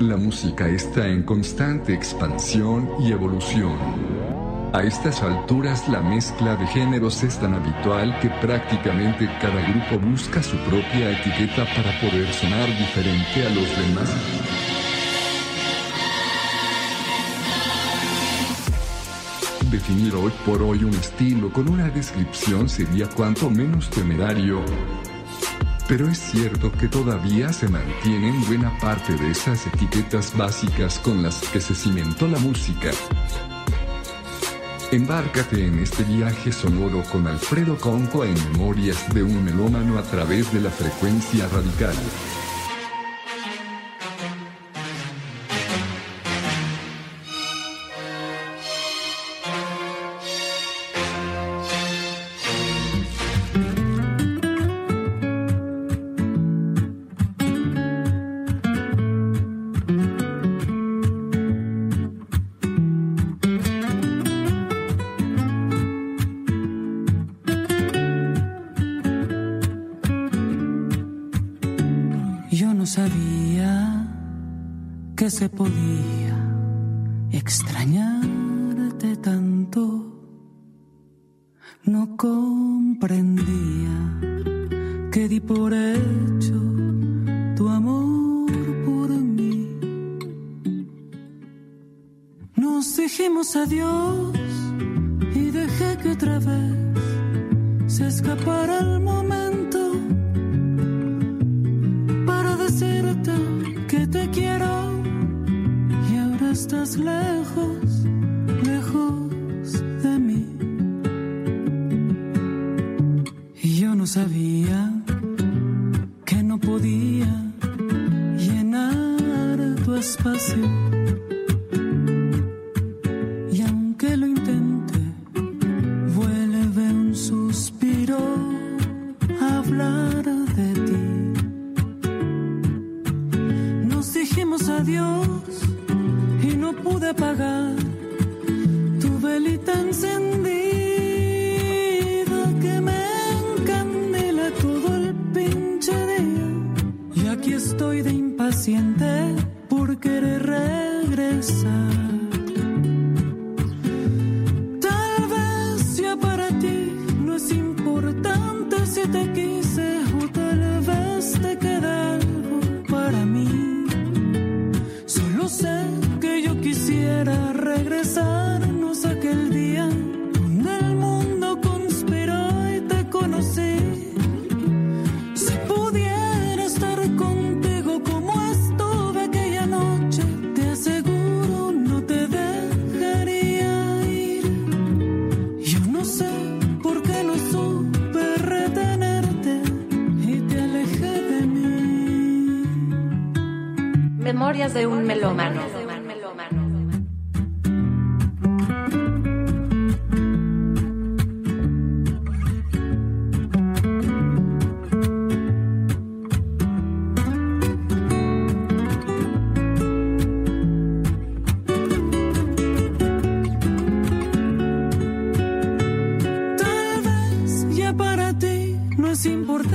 La música está en constante expansión y evolución. A estas alturas la mezcla de géneros es tan habitual que prácticamente cada grupo busca su propia etiqueta para poder sonar diferente a los demás. Definir hoy por hoy un estilo con una descripción sería cuanto menos temerario. Pero es cierto que todavía se mantienen buena parte de esas etiquetas básicas con las que se cimentó la música. Embárcate en este viaje sonoro con Alfredo Conco en Memorias de un melómano a través de la frecuencia radical.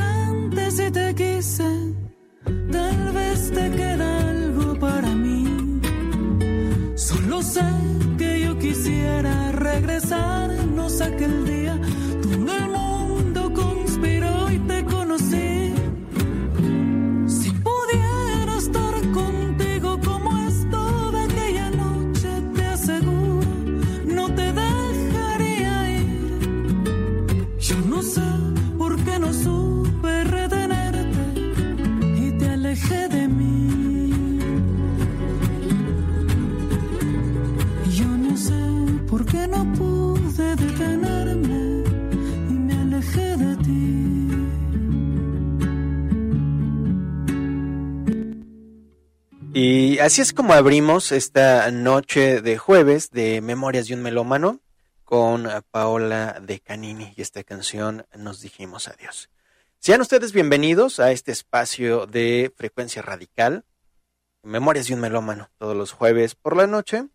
ignorante si te quise, tal vez te queda algo para mí. Solo sé que yo quisiera regresarnos aquel día así es como abrimos esta noche de jueves de Memorias de un Melómano con Paola de Canini y esta canción Nos dijimos adiós. Sean ustedes bienvenidos a este espacio de frecuencia radical, Memorias de un Melómano, todos los jueves por la noche.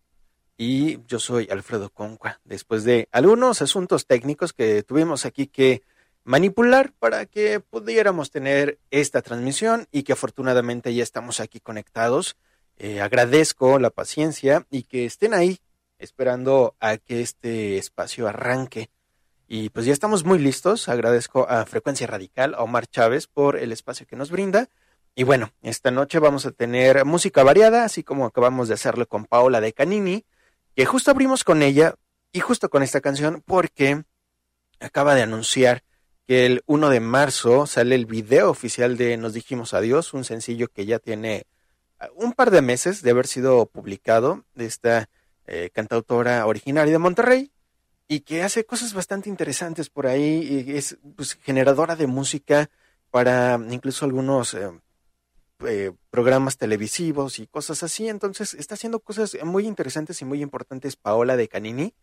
Y yo soy Alfredo Concua, después de algunos asuntos técnicos que tuvimos aquí que manipular para que pudiéramos tener esta transmisión y que afortunadamente ya estamos aquí conectados Eh, agradezco la paciencia y que estén ahí esperando a que este espacio arranque. Y pues ya estamos muy listos. Agradezco a Frecuencia Radical, a Omar Chávez, por el espacio que nos brinda. Y bueno, esta noche vamos a tener música variada, así como acabamos de hacerlo con Paola de Canini, que justo abrimos con ella y justo con esta canción porque acaba de anunciar que el 1 de marzo sale el video oficial de Nos dijimos adiós, un sencillo que ya tiene un par de meses de haber sido publicado de esta eh, cantautora originaria de Monterrey y que hace cosas bastante interesantes por ahí y es pues, generadora de música para incluso algunos eh, eh, programas televisivos y cosas así. Entonces está haciendo cosas muy interesantes y muy importantes Paola de Canini.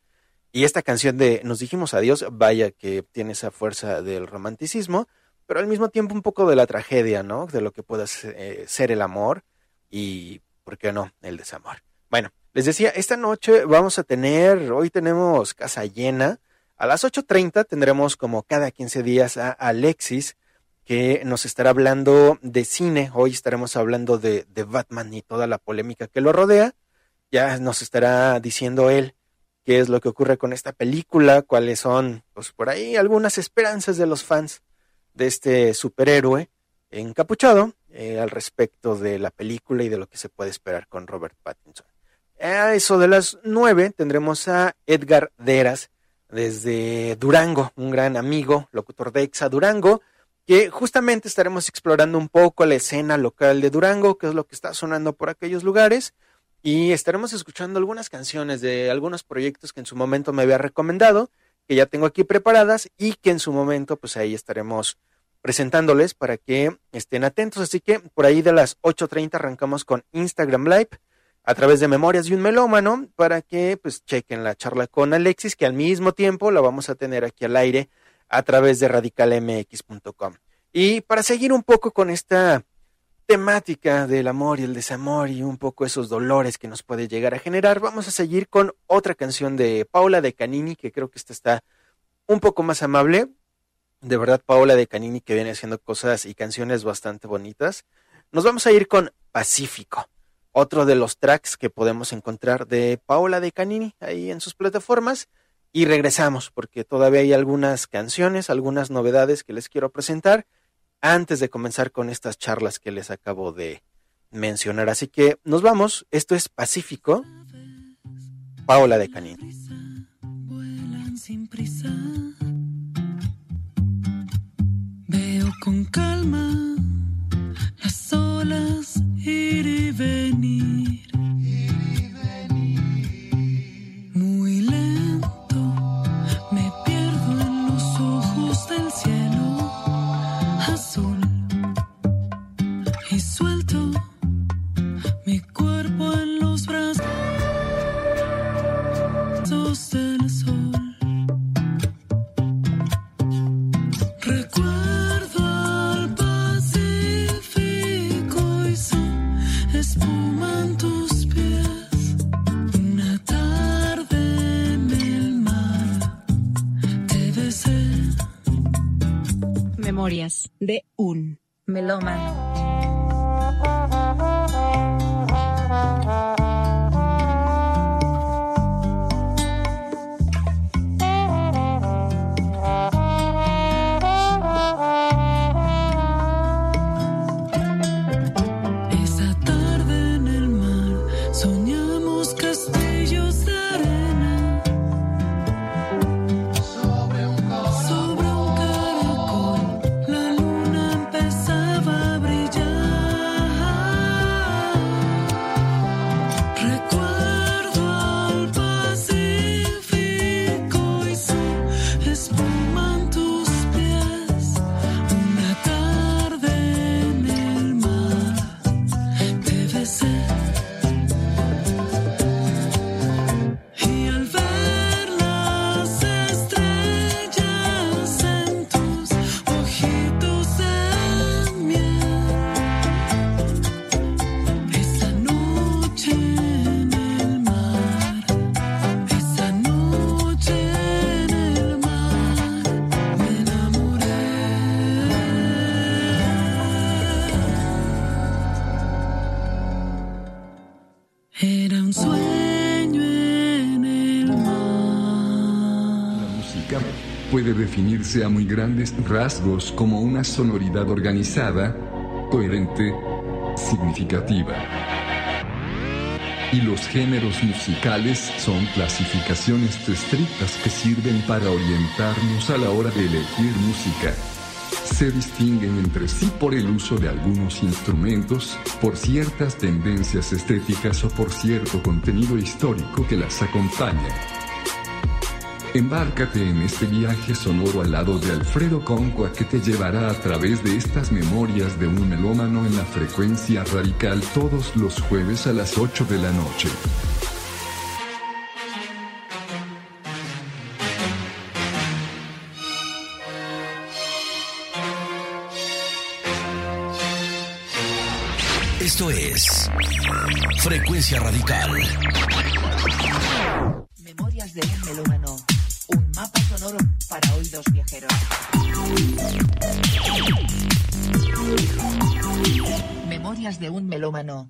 Y esta canción de Nos dijimos adiós, vaya que tiene esa fuerza del romanticismo, pero al mismo tiempo un poco de la tragedia, ¿no? De lo que puede ser el amor y, ¿por qué no?, el desamor. Bueno, les decía, esta noche vamos a tener, hoy tenemos casa llena. A las 8.30 tendremos como cada 15 días a Alexis, que nos estará hablando de cine. Hoy estaremos hablando de, de Batman y toda la polémica que lo rodea. Ya nos estará diciendo él qué es lo que ocurre con esta película, cuáles son, pues por ahí, algunas esperanzas de los fans de este superhéroe encapuchado eh, al respecto de la película y de lo que se puede esperar con Robert Pattinson. A eso de las nueve tendremos a Edgar Deras desde Durango, un gran amigo, locutor de Exa Durango, que justamente estaremos explorando un poco la escena local de Durango, qué es lo que está sonando por aquellos lugares, y estaremos escuchando algunas canciones de algunos proyectos que en su momento me había recomendado, que ya tengo aquí preparadas y que en su momento pues ahí estaremos presentándoles para que estén atentos. Así que por ahí de las 8.30 arrancamos con Instagram Live a través de Memorias de un Melómano para que pues chequen la charla con Alexis, que al mismo tiempo la vamos a tener aquí al aire a través de radicalmx.com. Y para seguir un poco con esta temática del amor y el desamor y un poco esos dolores que nos puede llegar a generar, vamos a seguir con otra canción de Paula de Canini, que creo que esta está un poco más amable. De verdad, Paula de Canini que viene haciendo cosas y canciones bastante bonitas. Nos vamos a ir con Pacífico otro de los tracks que podemos encontrar de Paola de Canini ahí en sus plataformas. Y regresamos porque todavía hay algunas canciones, algunas novedades que les quiero presentar antes de comenzar con estas charlas que les acabo de mencionar. Así que nos vamos. Esto es Pacífico. Paola de Canini. Veo con calma las olas ir y venir. Memorias de un melómano. Definirse a muy grandes rasgos como una sonoridad organizada, coherente, significativa. Y los géneros musicales son clasificaciones estrictas que sirven para orientarnos a la hora de elegir música. Se distinguen entre sí por el uso de algunos instrumentos, por ciertas tendencias estéticas o por cierto contenido histórico que las acompaña. Embárcate en este viaje sonoro al lado de Alfredo Concua que te llevará a través de estas memorias de un melómano en la frecuencia radical todos los jueves a las 8 de la noche. Esto es Frecuencia Radical. Memorias de un melómano. Mapa sonoro para oídos viajeros. Memorias de un melómano.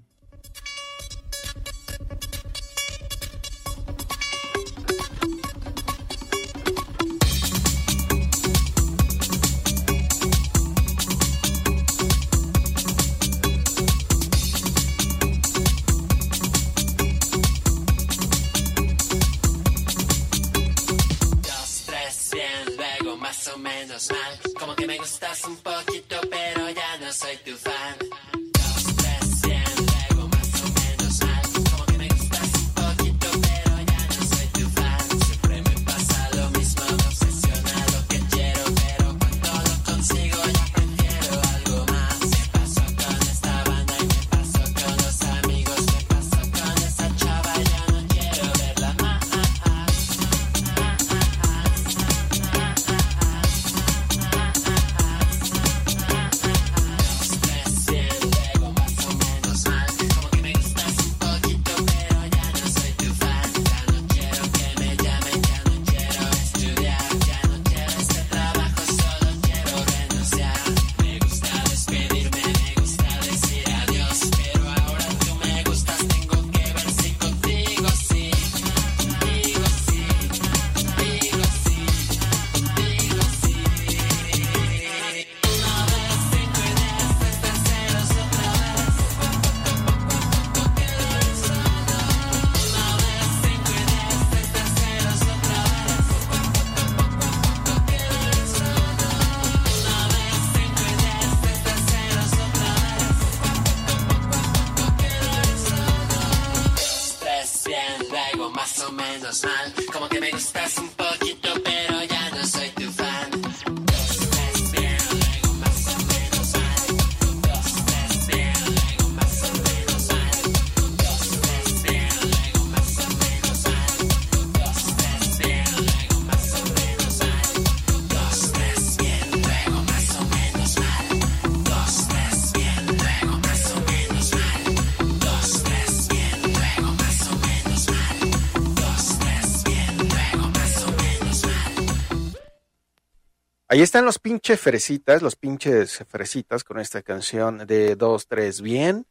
Ahí están los pinches fresitas, los pinches fresitas con esta canción de 2, 3, bien.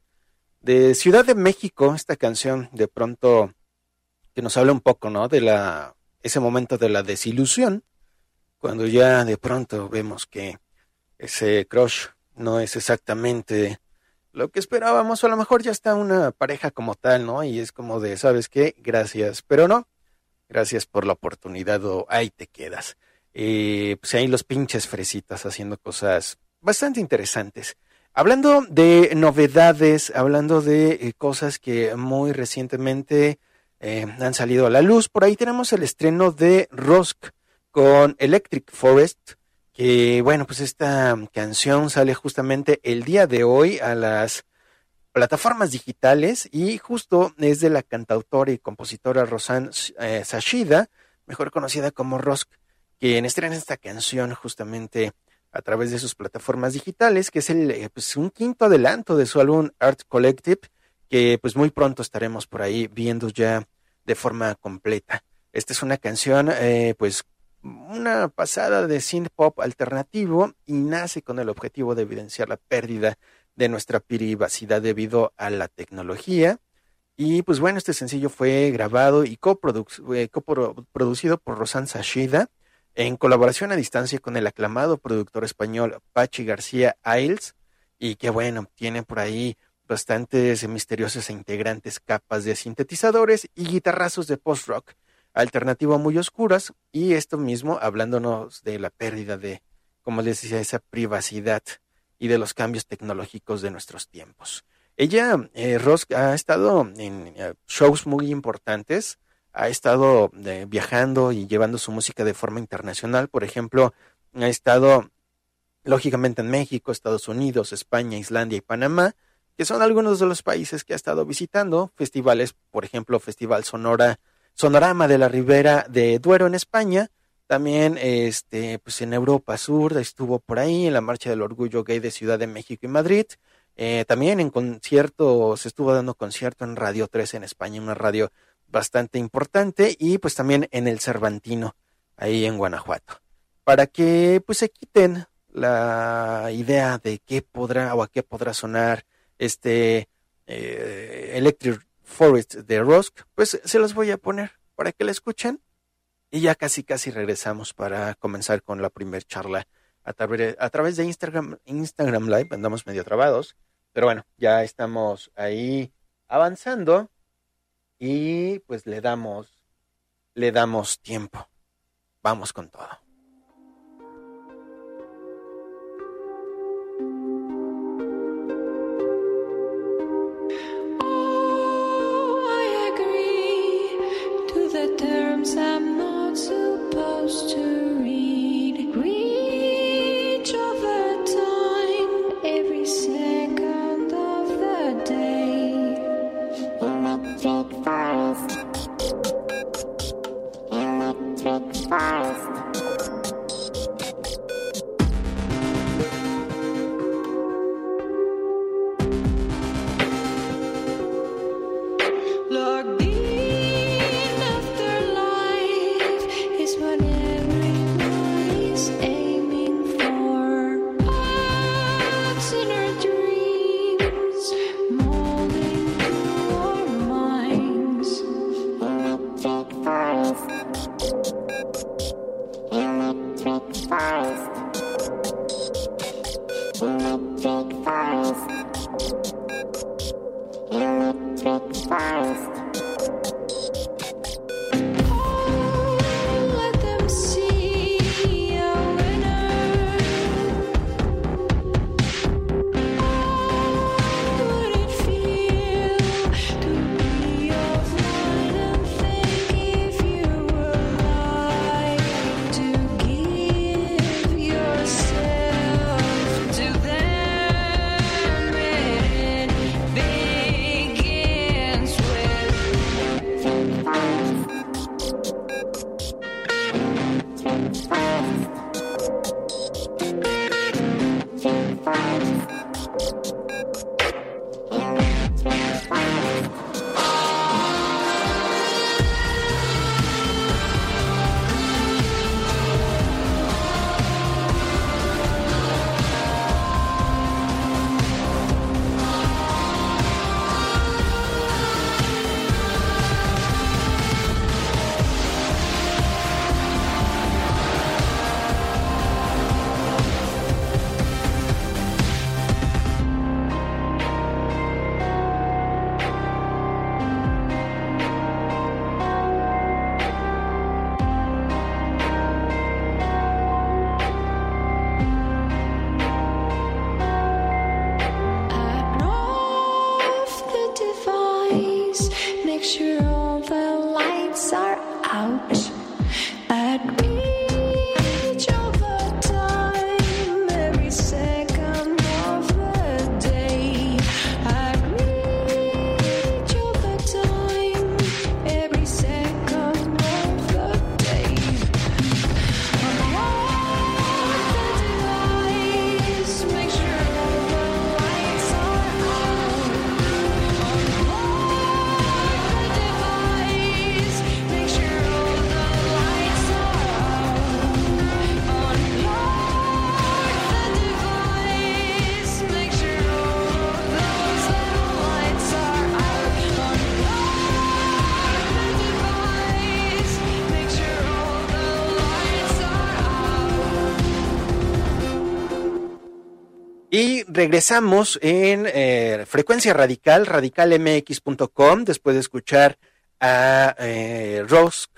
De Ciudad de México, esta canción de pronto que nos habla un poco, ¿no? De la, ese momento de la desilusión, cuando ya de pronto vemos que ese crush no es exactamente lo que esperábamos, o a lo mejor ya está una pareja como tal, ¿no? Y es como de, ¿sabes qué? Gracias, pero no. Gracias por la oportunidad o ahí te quedas. Eh, pues ahí los pinches fresitas haciendo cosas bastante interesantes. Hablando de novedades, hablando de eh, cosas que muy recientemente eh, han salido a la luz, por ahí tenemos el estreno de Rosk con Electric Forest, que bueno, pues esta canción sale justamente el día de hoy a las plataformas digitales y justo es de la cantautora y compositora Rosanne eh, Sashida, mejor conocida como Rosk, quien estrena esta canción justamente a través de sus plataformas digitales, que es el, eh, pues, un quinto adelanto de su álbum Art Collective, que pues muy pronto estaremos por ahí viendo ya de forma completa. Esta es una canción, eh, pues una pasada de synth pop alternativo y nace con el objetivo de evidenciar la pérdida de nuestra privacidad debido a la tecnología Y pues bueno, este sencillo fue grabado y eh, coproducido por Rosan Sashida en colaboración a distancia con el aclamado productor español Pachi García Ailes. Y que bueno, tiene por ahí bastantes misteriosas e integrantes capas de sintetizadores y guitarrazos de post-rock alternativo muy oscuras. Y esto mismo hablándonos de la pérdida de, como les decía, esa privacidad y de los cambios tecnológicos de nuestros tiempos. Ella, eh, ha estado en eh, shows muy importantes, ha estado eh, viajando y llevando su música de forma internacional. Por ejemplo, ha estado lógicamente en México, Estados Unidos, España, Islandia y Panamá, que son algunos de los países que ha estado visitando. Festivales, por ejemplo, Festival Sonora, Sonorama de la Ribera de Duero en España. También este, pues en Europa Sur estuvo por ahí, en la Marcha del Orgullo Gay de Ciudad de México y Madrid. Eh, también en conciertos, estuvo dando concierto en Radio 3 en España, una radio bastante importante, y pues también en el Cervantino, ahí en Guanajuato. Para que pues se quiten la idea de qué podrá o a qué podrá sonar este eh, Electric Forest de Rusk, pues se los voy a poner para que la escuchen. Y ya casi casi regresamos para comenzar con la primer charla a a través de Instagram, Instagram Live, andamos medio trabados, pero bueno, ya estamos ahí avanzando y pues le damos, le damos tiempo. Vamos con todo. Oh, I'm not supposed to read. Forest. Regresamos en eh, frecuencia radical, radicalmx.com, después de escuchar a eh, Rosk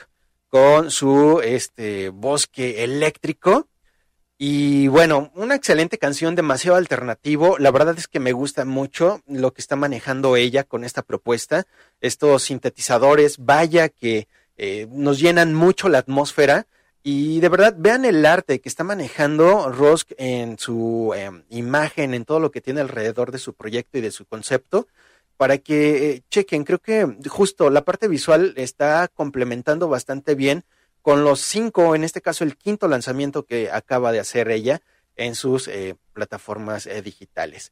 con su este bosque eléctrico. Y bueno, una excelente canción, demasiado alternativo. La verdad es que me gusta mucho lo que está manejando ella con esta propuesta. Estos sintetizadores, vaya que eh, nos llenan mucho la atmósfera. Y de verdad, vean el arte que está manejando Rosk en su eh, imagen, en todo lo que tiene alrededor de su proyecto y de su concepto, para que eh, chequen. Creo que justo la parte visual está complementando bastante bien con los cinco, en este caso el quinto lanzamiento que acaba de hacer ella en sus eh, plataformas eh, digitales.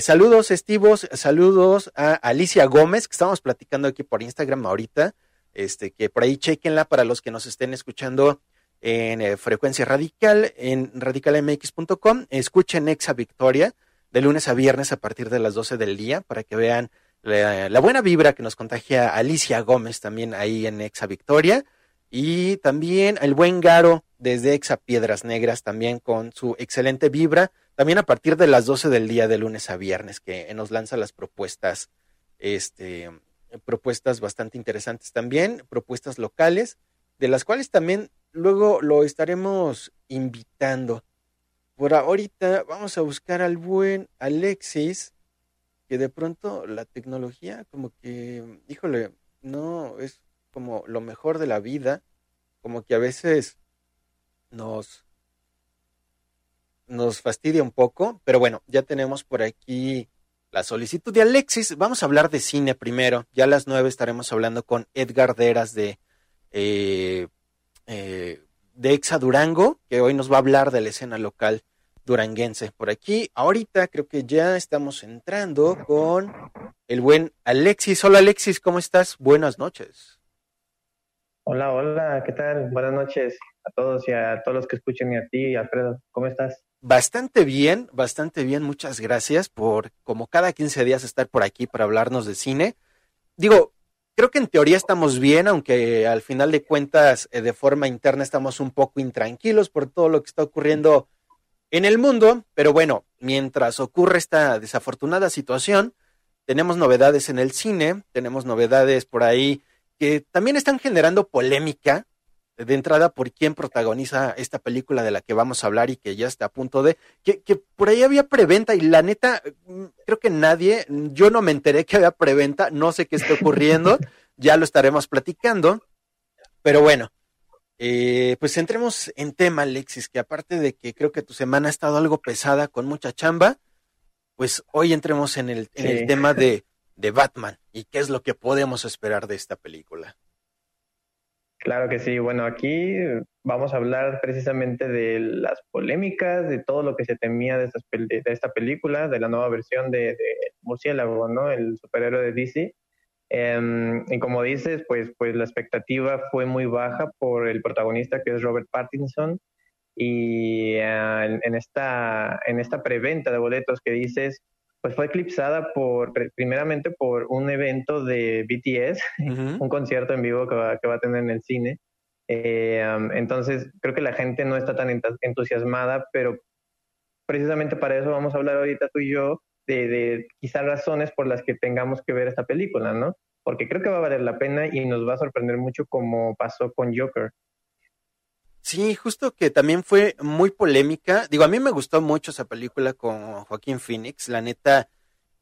Saludos, estivos, saludos a Alicia Gómez, que estamos platicando aquí por Instagram ahorita. Este, que por ahí chequenla para los que nos estén escuchando en eh, frecuencia radical, en radicalmx.com. Escuchen Exa Victoria de lunes a viernes a partir de las 12 del día para que vean la, buena vibra que nos contagia Alicia Gómez también ahí en Exa Victoria. Y también el buen Garo desde Exa Piedras Negras también con su excelente vibra. También a partir de las 12 del día de lunes a viernes que nos lanza las propuestas, este, propuestas bastante interesantes también, propuestas locales, de las cuales también luego lo estaremos invitando. Por ahorita vamos a buscar al buen Alexis, que de pronto la tecnología como que, híjole, no es como lo mejor de la vida, como que a veces nos nos fastidia un poco, pero bueno, ya tenemos por aquí la solicitud de Alexis. Vamos a hablar de cine primero. Ya a las nueve estaremos hablando con Edgar Deras de, eh, eh, de Exa Durango, que hoy nos va a hablar de la escena local duranguense. Por aquí, ahorita creo que ya estamos entrando con el buen Alexis. Hola Alexis, ¿cómo estás? Buenas noches. Hola, hola, ¿qué tal? Buenas noches a todos y a todos los que escuchen y a ti, Alfredo. ¿Cómo estás? Bastante bien, bastante bien. Muchas gracias por, como cada 15 días, estar por aquí para hablarnos de cine. Digo, creo que en teoría estamos bien, aunque al final de cuentas, eh, de forma interna, estamos un poco intranquilos por todo lo que está ocurriendo en el mundo. Pero bueno, mientras ocurre esta desafortunada situación, tenemos novedades en el cine, tenemos novedades por ahí que también están generando polémica de entrada por quién protagoniza esta película de la que vamos a hablar y que ya está a punto de, que, que por ahí había preventa y la neta, mm, creo que nadie, yo no me enteré que había preventa, no sé qué está ocurriendo, ya lo estaremos platicando, pero bueno, eh, pues entremos en tema, Alexis, que aparte de que creo que tu semana ha estado algo pesada con mucha chamba, pues hoy entremos en el, en el tema de, de Batman y qué es lo que podemos esperar de esta película. Claro que sí. Bueno, aquí vamos a hablar precisamente de las polémicas, de todo lo que se temía de, estas de esta película, de la nueva versión de, Murciélago, ¿no? El superhéroe de DC. Em, y como dices, pues, pues la expectativa fue muy baja por el protagonista que es Robert Pattinson. Y en, en esta, en esta preventa de boletos que dices, pues fue eclipsada por, pre- primeramente por un evento de BTS, Ujú. un concierto en vivo que va, que va a tener en el cine. Eh, um, entonces, creo que la gente no está tan entusiasmada, pero precisamente para eso vamos a hablar ahorita tú y yo de, de quizás razones por las que tengamos que ver esta película, ¿no? Porque creo que va a valer la pena y nos va a sorprender mucho como pasó con Joker. Sí, justo que también fue muy polémica. Digo, a mí me gustó mucho esa película con Joaquín Phoenix. La neta,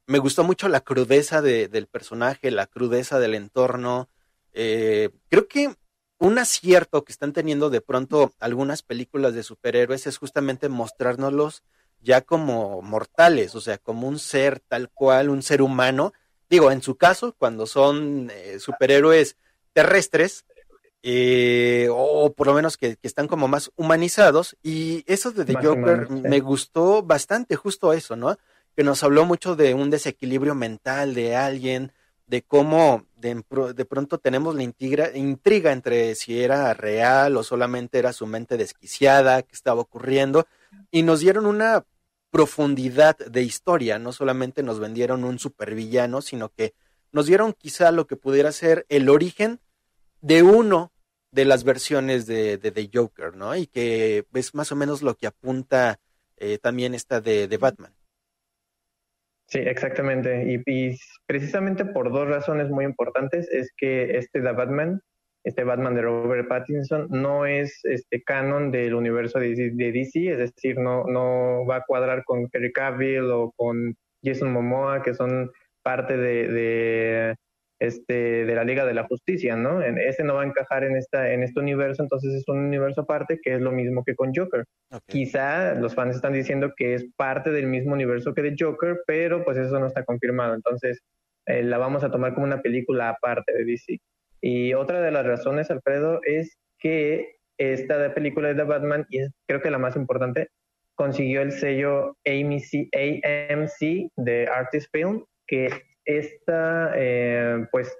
me gustó mucho la crudeza de- del personaje, la crudeza del entorno. Eh, creo que un acierto que están teniendo de pronto algunas películas de superhéroes es justamente mostrárnoslos ya como mortales, o sea, como un ser tal cual, un ser humano. Digo, en su caso, cuando son eh, superhéroes terrestres, eh, o por lo menos que, que están como más humanizados. Y eso de The Más Joker sí. me gustó bastante, justo eso, ¿no? Que nos habló mucho de un desequilibrio mental de alguien, de cómo de, de pronto tenemos la intriga, intriga entre si era real o solamente era su mente desquiciada, que estaba ocurriendo, y nos dieron una profundidad de historia, no solamente nos vendieron un supervillano, sino que nos dieron quizá lo que pudiera ser el origen de uno de las versiones de, de, de Joker, ¿no? Y que es más o menos lo que apunta eh, también esta de, de Batman. Sí, exactamente. Y, precisamente por dos razones muy importantes es que este The Batman, este Batman de Robert Pattinson, no es este canon del universo de, de DC, es decir, no, no va a cuadrar con Henry Cavill o con Jason Momoa, que son parte de, de, este, de la Liga de la Justicia, ¿no? Ese no va a encajar en, esta, en este universo, entonces es un universo aparte que es lo mismo que con Joker. Ok. Quizá los fans están diciendo que es parte del mismo universo que de Joker, pero pues eso no está confirmado. Entonces eh, la vamos a tomar como una película aparte de DC. Y otra de las razones, Alfredo, es que esta película de Batman, y es creo que la más importante, consiguió el sello AMC, AMC de Artist Film, que esta eh, pues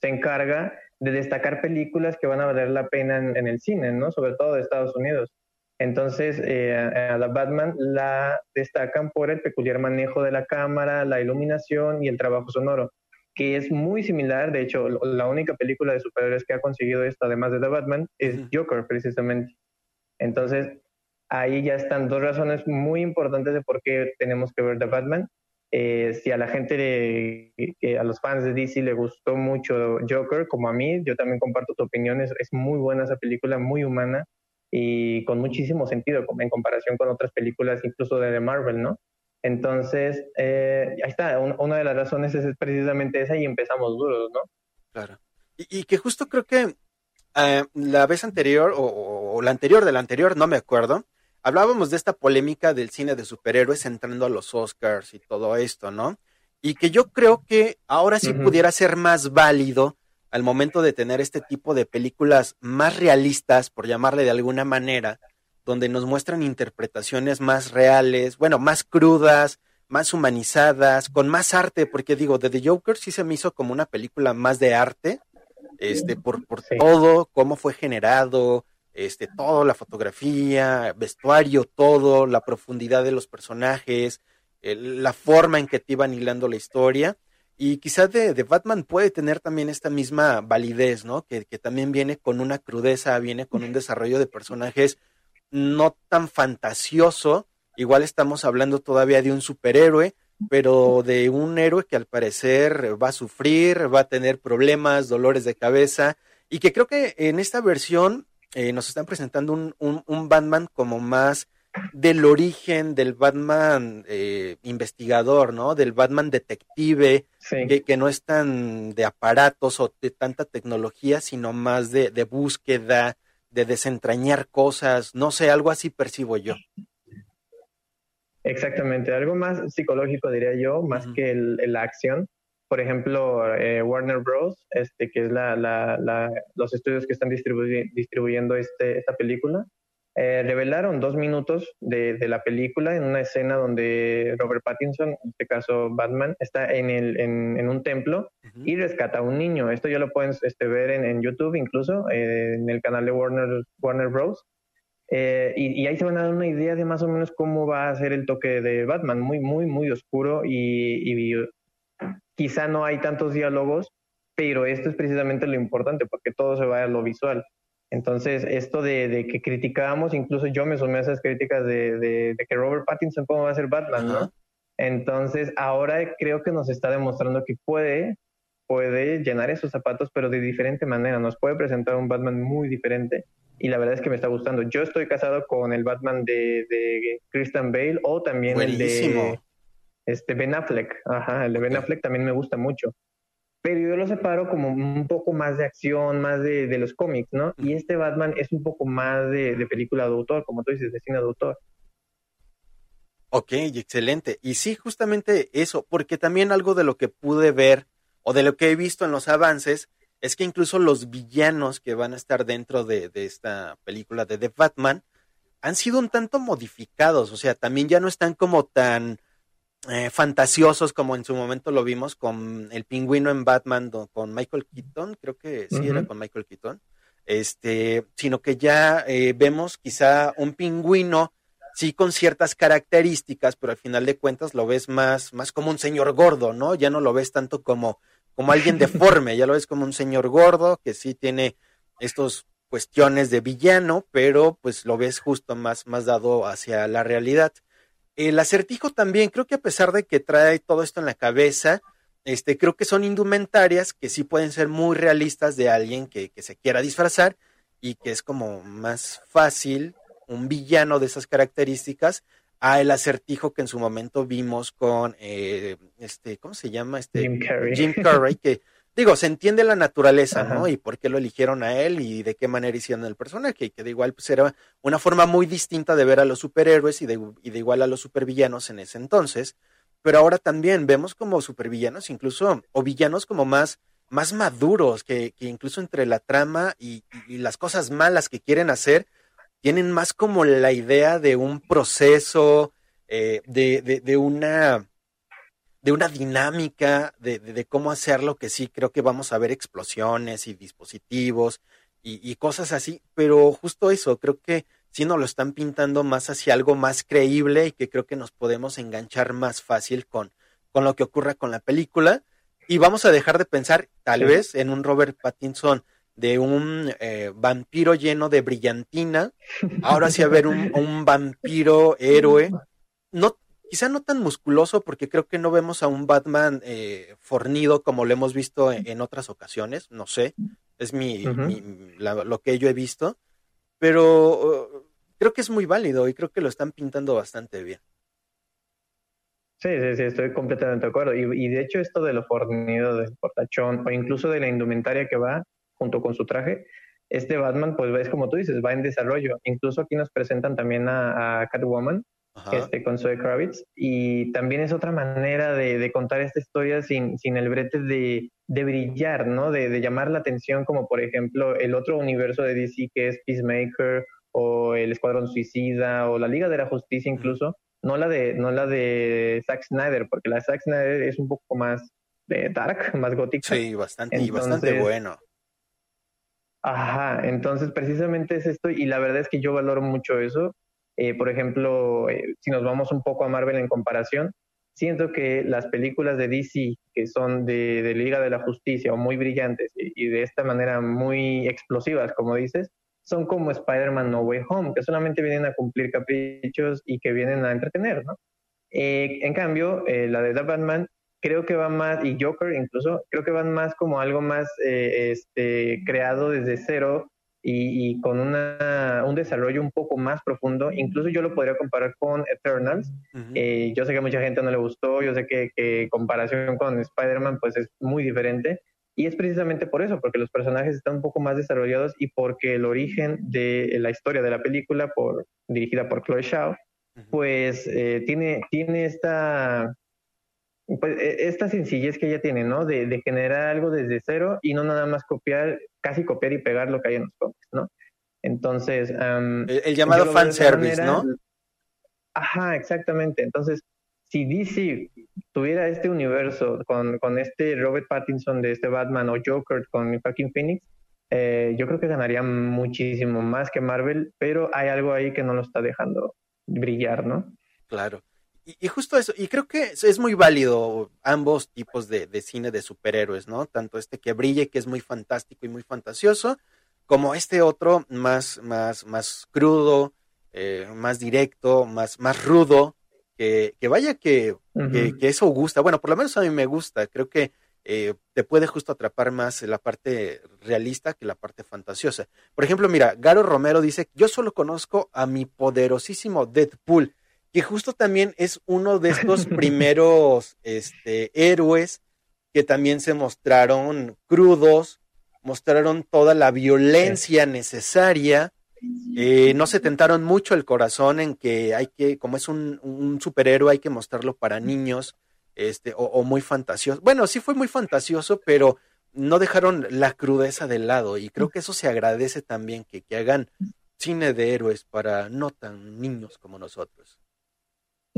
se encarga de destacar películas que van a valer la pena en, en el cine, ¿no? Sobre todo de Estados Unidos. Entonces, eh, a la Batman la destacan por el peculiar manejo de la cámara, la iluminación y el trabajo sonoro, que es muy similar. De hecho, la única película de superhéroes que ha conseguido esto, además de The Batman, es. Joker, precisamente. Entonces, ahí ya están dos razones muy importantes de por qué tenemos que ver The Batman. Eh, si a la gente, que a los fans de DC le gustó mucho Joker, como a mí, yo también comparto tu opinión, es, muy buena esa película, muy humana y con muchísimo sentido en comparación con otras películas, incluso de, de Marvel, ¿no? Entonces, eh, ahí está, un- una de las razones es precisamente esa y empezamos duros, ¿no? Claro. Y, que justo creo que eh, la vez anterior, o- o la anterior de la anterior, no me acuerdo, hablábamos de esta polémica del cine de superhéroes entrando a los Oscars y todo esto, ¿no? Y que yo creo que ahora sí pudiera ser más válido al momento de tener este tipo de películas más realistas, por llamarle de alguna manera, donde nos muestran interpretaciones más reales, bueno, más crudas, más humanizadas, con más arte, porque digo, de The Joker sí se me hizo como una película más de arte, este, por, por Sí. todo, cómo fue generado, este, todo, la fotografía, vestuario, todo, la profundidad de los personajes, la forma en que te iban hilando la historia. Y quizás de, de Batman puede tener también esta misma validez, ¿no? Que, que también viene con una crudeza, viene con un desarrollo de personajes no tan fantasioso. Igual estamos hablando todavía de un superhéroe, pero de un héroe que al parecer va a sufrir, va a tener problemas, dolores de cabeza, y que creo que en esta versión eh, nos están presentando un, un, un Batman como más del origen del Batman eh, investigador, ¿no? Del Batman detective, Sí. que, que no es tan de aparatos o de tanta tecnología, sino más de, de búsqueda, de desentrañar cosas, no sé, algo así percibo yo. Exactamente, algo más psicológico diría yo, más que el- la acción. Por ejemplo, eh, Warner Bros., este, que es la, la- la- los estudios que están distribuy- distribuyendo este, esta película, eh, revelaron dos minutos de, de la película en una escena donde Robert Pattinson, en este caso Batman, está en, el, en, en un templo Ujú. y rescata a un niño. Esto ya lo pueden este, ver en, en YouTube incluso, eh, en el canal de Warner, Warner Bros. Eh, y, y ahí se van a dar una idea de más o menos cómo va a ser el toque de Batman, muy, muy, muy oscuro y, y quizá no hay tantos diálogos, pero esto es precisamente lo importante porque todo se va a lo visual. Entonces, esto de, de que criticábamos, incluso yo me sumé a esas críticas de, de- de que Robert Pattinson cómo va a ser Batman. ¿no? Entonces, ahora creo que nos está demostrando que puede, puede llenar esos zapatos, pero de diferente manera. Nos puede presentar un Batman muy diferente y la verdad es que me está gustando. Yo estoy casado con el Batman de, de Christian Bale o también el de. Este Ben Affleck. Ajá, el de Ben. Affleck también me gusta mucho. Pero yo lo separo como un poco más de acción, más de, de los cómics, ¿no? Y este Batman es un poco más de, de película de autor, como tú dices, de cine de autor. Ok, excelente. Y sí, justamente eso, porque también algo de lo que pude ver o de lo que he visto en los avances es que incluso los villanos que van a estar dentro de, de esta película de The Batman han sido un tanto modificados, o sea, también ya no están como tan eh, fantasiosos como en su momento lo vimos con el pingüino en Batman do- con Michael Keaton, creo que sí era con Michael Keaton, este, sino que ya eh, vemos quizá un pingüino sí con ciertas características, pero al final de cuentas lo ves más, más como un señor gordo, ¿no? Ya no lo ves tanto como, como alguien deforme, ya lo ves como un señor gordo que sí tiene estos cuestiones de villano, pero pues lo ves justo más, más dado hacia la realidad. El acertijo también, creo que a pesar de que trae todo esto en la cabeza, este, creo que son indumentarias que sí pueden ser muy realistas de alguien que, que se quiera disfrazar y que es como más fácil un villano de esas características a el acertijo que en su momento vimos con eh, este, ¿cómo se llama? Este Jim Carrey. Jim Carrey, que digo, se entiende la naturaleza, ¿no? Y por qué lo eligieron a él y de qué manera hicieron el personaje, y que de igual pues era una forma muy distinta de ver a los superhéroes y de, y de igual a los supervillanos en ese entonces. Pero ahora también vemos como supervillanos incluso, o villanos como más, más maduros, que, que incluso entre la trama y, y las cosas malas que quieren hacer, tienen más como la idea de un proceso, eh, de, de, de una de una dinámica de, de, de cómo hacerlo, que sí creo que vamos a ver explosiones y dispositivos y, y cosas así, pero justo eso, creo que sí nos lo están pintando más hacia algo más creíble y que creo que nos podemos enganchar más fácil con, con lo que ocurra con la película. Y vamos a dejar de pensar, tal Sí. vez, en un Robert Pattinson de un eh, vampiro lleno de brillantina, ahora sí a ver un, un vampiro héroe, no, quizá no tan musculoso, porque creo que no vemos a un Batman eh, fornido como lo hemos visto en, en otras ocasiones, no sé, es mi, mi- la- lo que yo he visto, pero uh, creo que es muy válido y creo que lo están pintando bastante bien. Sí, sí, sí, estoy completamente de acuerdo. Y, y de hecho esto de lo fornido, del portachón o incluso de la indumentaria que va junto con su traje, este Batman pues es como tú dices, va en desarrollo. Incluso aquí nos presentan también a, a Catwoman, Ajá. este, con Zoe Kravitz, y también es otra manera de, de contar esta historia sin, sin el brete de, de brillar, ¿no? De, de llamar la atención, como por ejemplo el otro universo de DC que es Peacemaker o el Escuadrón Suicida o la Liga de la Justicia incluso, no la de, no la de Zack Snyder, porque la de Zack Snyder es un poco más de dark, más gótica. Sí, bastante, y bastante bueno. Ajá, entonces precisamente es esto y la verdad es que yo valoro mucho eso. Eh, por ejemplo, eh, si nos vamos un poco a Marvel en comparación, siento que las películas de DC que son de, de Liga de la Justicia o muy brillantes y, y de esta manera muy explosivas, como dices, son como Spider-Man No Way Home, que solamente vienen a cumplir caprichos y que vienen a entretener, ¿no? Eh, en cambio, eh, la de The Batman creo que va más, y Joker incluso, creo que van más como algo más eh, este, creado desde cero y, y con una, un desarrollo un poco más profundo. Incluso yo lo podría comparar con Eternals. Eh, yo sé que a mucha gente no le gustó, yo sé que, que comparación con Spider-Man pues es muy diferente. Y es precisamente por eso, porque los personajes están un poco más desarrollados y porque el origen de la historia de la película, por, dirigida por Chloe Zhao, Ujú. pues eh, tiene, tiene esta, pues, e- esta sencillez que ella tiene, ¿no? De, de generar algo desde cero y no nada más copiar, casi copiar y pegar lo que hay en los cómics, ¿no? Entonces, am, El, el llamado fanservice. ¿no? Ajá, exactamente. Entonces, si DC tuviera este universo con, con este Robert Pattinson de este Batman o Joker con Joaquin Phoenix, eh, yo creo que ganaría muchísimo más que Marvel, pero hay algo ahí que no lo está dejando brillar, ¿no? Claro. Y, y justo eso, y creo que es, muy válido ambos tipos de, de cine de superhéroes, ¿no? Tanto este que brille, que es muy fantástico y muy fantasioso, como este otro más, más, más crudo, eh, más directo, más, más rudo, que, que vaya que, que, que eso gusta. Bueno, por lo menos a mí me gusta. Creo que eh, te puede justo atrapar más la parte realista que la parte fantasiosa. Por ejemplo, mira, Garo Romero dice, yo solo conozco a mi poderosísimo Deadpool, que justo también es uno de estos primeros este, héroes que también se mostraron crudos, mostraron toda la violencia necesaria, eh, no se tentaron mucho el corazón en que hay que, como es un, un superhéroe, hay que mostrarlo para niños, este, o, o muy fantasioso. Bueno, sí fue muy fantasioso, pero no dejaron la crudeza de lado, y creo que eso se agradece también, que, que hagan cine de héroes para no tan niños como nosotros.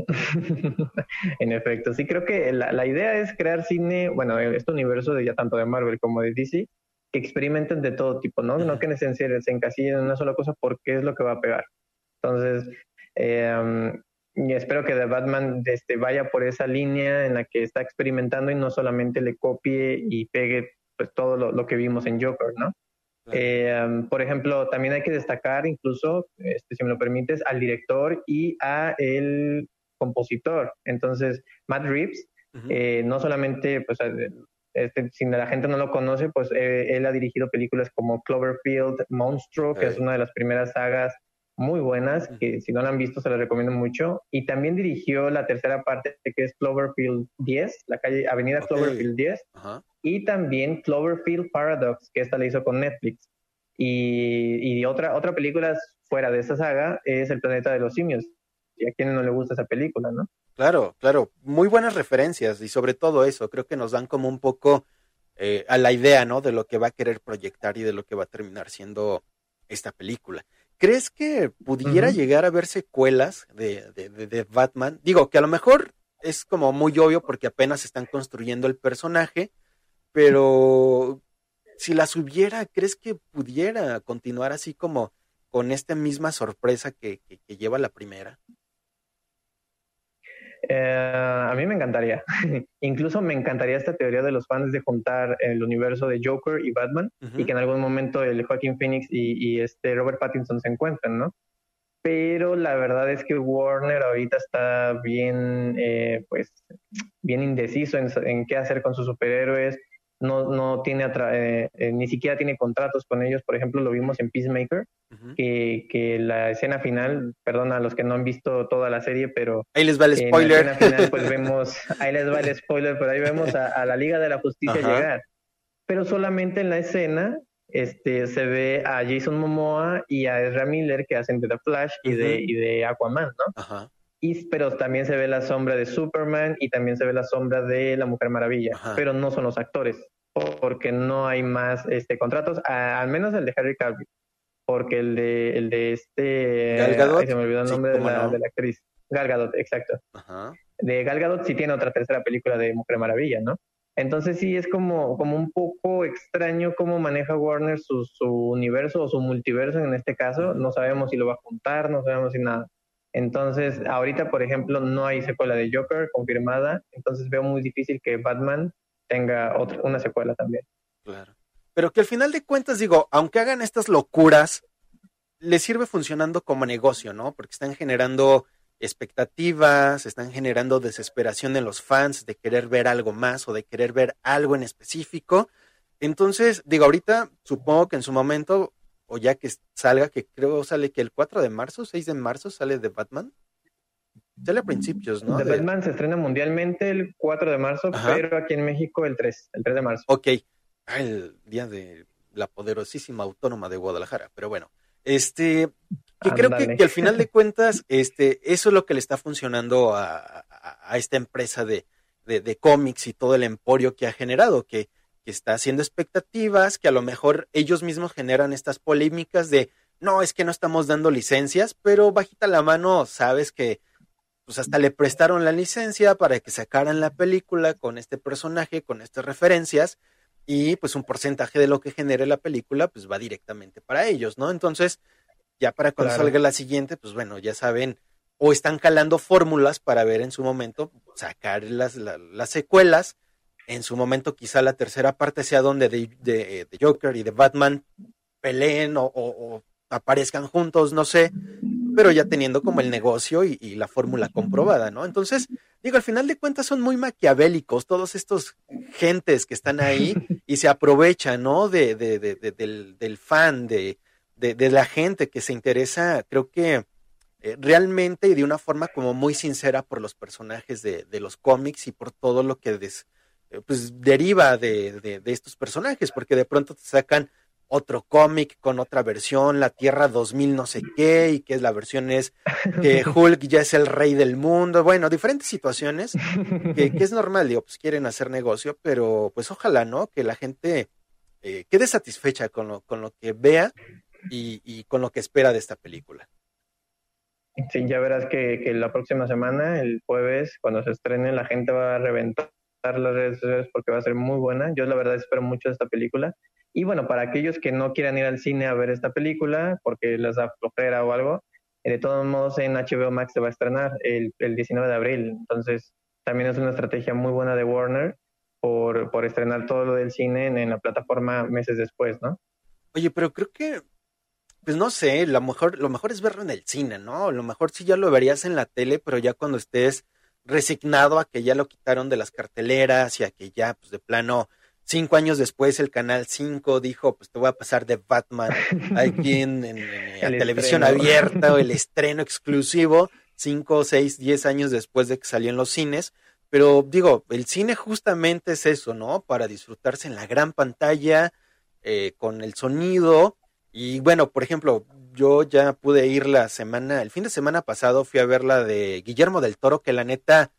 en efecto, sí creo que la, la idea es crear cine, bueno, este universo de ya tanto de Marvel como de DC, que experimenten de todo tipo, ¿no? No que se, se encasillen en una sola cosa porque es lo que va a pegar. Entonces, eh, y espero que The Batman este, vaya por esa línea en la que está experimentando y no solamente le copie y pegue pues todo lo, lo que vimos en Joker, ¿no? Eh, um, por ejemplo, también hay que destacar incluso, este, si me lo permites, al director y a el compositor. Entonces, Matt Reeves, Ujú. eh, no solamente, pues, eh, este, si la gente no lo conoce, pues eh, él ha dirigido películas como Cloverfield, Monstruo, que es una de las primeras sagas muy buenas, que si no la han visto se las recomiendo mucho. Y también dirigió la tercera parte, que es Cloverfield 10, la calle Avenida Ok. Cloverfield 10, Ajá. y también Cloverfield Paradox, que esta la hizo con Netflix. Y, y otra, otra película fuera de esa saga es El planeta de los simios. Y a quienes no le gusta esa película, ¿no? Claro, claro, muy buenas referencias y sobre todo eso, creo que nos dan como un poco eh, a la idea, ¿no? De lo que va a querer proyectar y de lo que va a terminar siendo esta película. ¿Crees que pudiera llegar a haber secuelas de, de, de- de Batman? Digo, que a lo mejor es como muy obvio porque apenas están construyendo el personaje, pero si las hubiera, ¿crees que pudiera continuar así como con esta misma sorpresa que, que- que lleva la primera? Eh, a mí me encantaría. Incluso me encantaría esta teoría de los fans de juntar el universo de Joker y Batman y que en algún momento el Joaquin Phoenix y, y este Robert Pattinson se encuentren, ¿no? Pero la verdad es que Warner ahorita está bien, eh, pues, bien indeciso en, en qué hacer con sus superhéroes. No, no tiene atra- eh, eh, ni siquiera tiene contratos con ellos. Por ejemplo, lo vimos en Peacemaker, que, que la escena final, perdón a los que no han visto toda la serie, pero Ahí les va el en la spoiler. escena final, pues vemos, ahí les va el spoiler, pero ahí vemos a, a la Liga de la Justicia Ajá. llegar. Pero solamente en la escena este, se ve a Jason Momoa y a Ezra Miller que hacen de The Flash y, de, y de Aquaman, ¿no? Ajá. Y, pero también se ve la sombra de Superman y también se ve la sombra de la Mujer Maravilla, Ajá. pero no son los actores, porque no hay más este, contratos, a- al menos el de Harry Cavill, porque el de, el de este... Gal Gadot, ay, se me olvidó el sí, nombre de, cómo la, no. de la actriz. Gal Gadot, exacto Ajá. de Gal Gadot sí tiene otra tercera película de Mujer Maravilla, ¿no? Entonces sí es como, como un poco extraño cómo maneja Warner su, su universo o su multiverso en este caso. No sabemos si lo va a juntar, no sabemos si nada. Entonces, ahorita, por ejemplo, no hay secuela de Joker confirmada, entonces veo muy difícil que Batman tenga otra, una secuela también. Claro. Pero que al final de cuentas, digo, aunque hagan estas locuras, les sirve funcionando como negocio, ¿no? Porque están generando expectativas, están generando desesperación en los fans de querer ver algo más o de querer ver algo en específico. Entonces, digo, ahorita supongo que en su momento, o ya que salga, que creo sale que el 4 de marzo, 6 de marzo sale de Batman. Sale a principios, ¿no? The De- Batman se estrena mundialmente el 4 de marzo, Ajá. pero aquí en México el 3, el 3 de marzo. Ok, Ah, el día de la poderosísima autónoma de Guadalajara, pero bueno, este, que creo que, al final de cuentas, este, eso es lo que le está funcionando a, a- a esta empresa de, de, de cómics y todo el emporio que ha generado, que, que está haciendo expectativas, que a lo mejor ellos mismos generan estas polémicas de, no, es que no estamos dando licencias, pero bajita la mano, sabes que pues hasta le prestaron la licencia para que sacaran la película con este personaje, con estas referencias, y pues un porcentaje de lo que genere la película, pues va directamente para ellos, ¿no? Entonces, ya para cuando Claro. salga la siguiente, pues bueno, ya saben, o están calando fórmulas para ver en su momento, sacar las, la- las secuelas, en su momento quizá la tercera parte sea donde de, de- de Joker y de Batman peleen o, o- o aparezcan juntos, no sé, pero ya teniendo como el negocio y, y la fórmula comprobada, ¿no? Entonces, digo, al final de cuentas son muy maquiavélicos todos estos gentes que están ahí y se aprovechan, ¿no? De, de- de- de- del, del fan, de, de, de la gente que se interesa, creo que eh, realmente y de una forma como muy sincera por los personajes de, de los cómics y por todo lo que des- eh, pues, deriva de, de- de estos personajes, porque de pronto te sacan otro cómic con otra versión, la Tierra 2000 no sé qué, y que es la versión es que Hulk ya es el rey del mundo, bueno, diferentes situaciones que, que es normal, digo, pues quieren hacer negocio, pero pues ojalá, ¿no? Que la gente eh, quede satisfecha con lo, con lo que vea y, y con lo que espera de esta película. Sí, ya verás que, que la próxima semana, el jueves, cuando se estrene, la gente va a reventar las redes sociales porque va a ser muy buena. Yo la verdad espero mucho esta película. Y bueno, para aquellos que no quieran ir al cine a ver esta película porque les da o algo, eh, de todos modos en HBO Max se va a estrenar el, el 19 de abril. Entonces, también es una estrategia muy buena de Warner por, por estrenar todo lo del cine en, en la plataforma meses después, ¿no? Oye, pero creo que Pues no sé, lo mejor, lo mejor es verlo en el cine, ¿no? Lo mejor sí ya lo verías en la tele, pero ya cuando estés resignado a que ya lo quitaron de las carteleras y a que ya, pues de plano, cinco años después el canal 5 dijo, pues te voy a pasar de Batman aquí en, en- en- El a televisión estreno. abierta o el estreno exclusivo, cinco, seis, diez años después de que salió en los cines. Pero digo, el cine justamente es eso, ¿no? Para disfrutarse en la gran pantalla, eh, con el sonido. Y bueno, por ejemplo, yo ya pude ir la semana, el fin de semana pasado fui a ver la de Guillermo del Toro, que la neta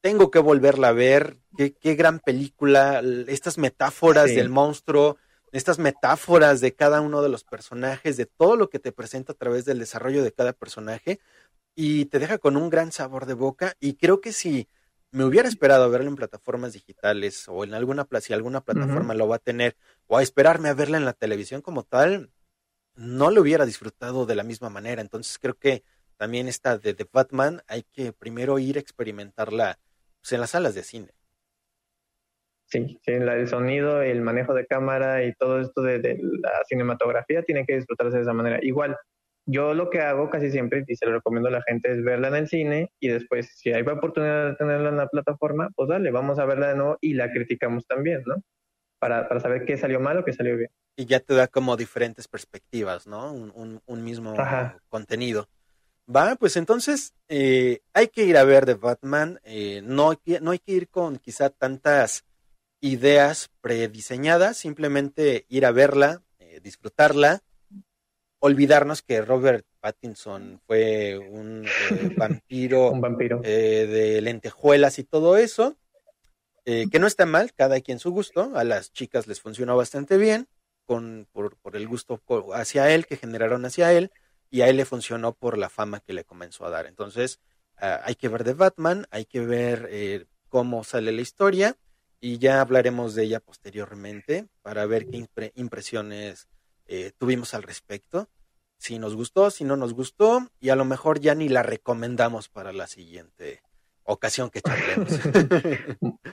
tengo que volverla a ver. Qué, qué gran película, estas metáforas Sí. del monstruo, estas metáforas de cada uno de los personajes, de todo lo que te presenta a través del desarrollo de cada personaje, y te deja con un gran sabor de boca. Y creo que si me hubiera esperado a verla en plataformas digitales o en alguna, si alguna plataforma lo va a tener, o a esperarme a verla en la televisión como tal, no lo hubiera disfrutado de la misma manera. Entonces creo que también esta de The Batman hay que primero ir a experimentarla pues, en las salas de cine. Sí, sí, el sonido, el manejo de cámara y todo esto de, de la cinematografía tiene que disfrutarse de esa manera. Igual, yo lo que hago casi siempre, y se lo recomiendo a la gente, es verla en el cine y después, si hay oportunidad de tenerla en la plataforma, pues dale, vamos a verla de nuevo y la criticamos también, ¿no? Para, para saber qué salió mal o qué salió bien. Y ya te da como diferentes perspectivas, ¿no? Un, un- un mismo Ajá. contenido. Va, pues entonces eh, hay que ir a ver The Batman. eh, no, hay que- no hay que ir con quizá tantas ideas prediseñadas, simplemente ir a verla, eh, disfrutarla, olvidarnos que Robert Pattinson fue un eh, vampiro Un vampiro. eh, de lentejuelas y todo eso, eh, que no está mal, cada quien su gusto, a las chicas les funcionó bastante bien, con, por, por el gusto hacia él que generaron hacia él, y a él le funcionó por la fama que le comenzó a dar. Entonces, ah, hay que ver de Batman, hay que ver eh, cómo sale la historia, y ya hablaremos de ella posteriormente para ver qué impre- impresiones eh, tuvimos al respecto si nos gustó, si no nos gustó, y a lo mejor ya ni la recomendamos para la siguiente ocasión que charlemos.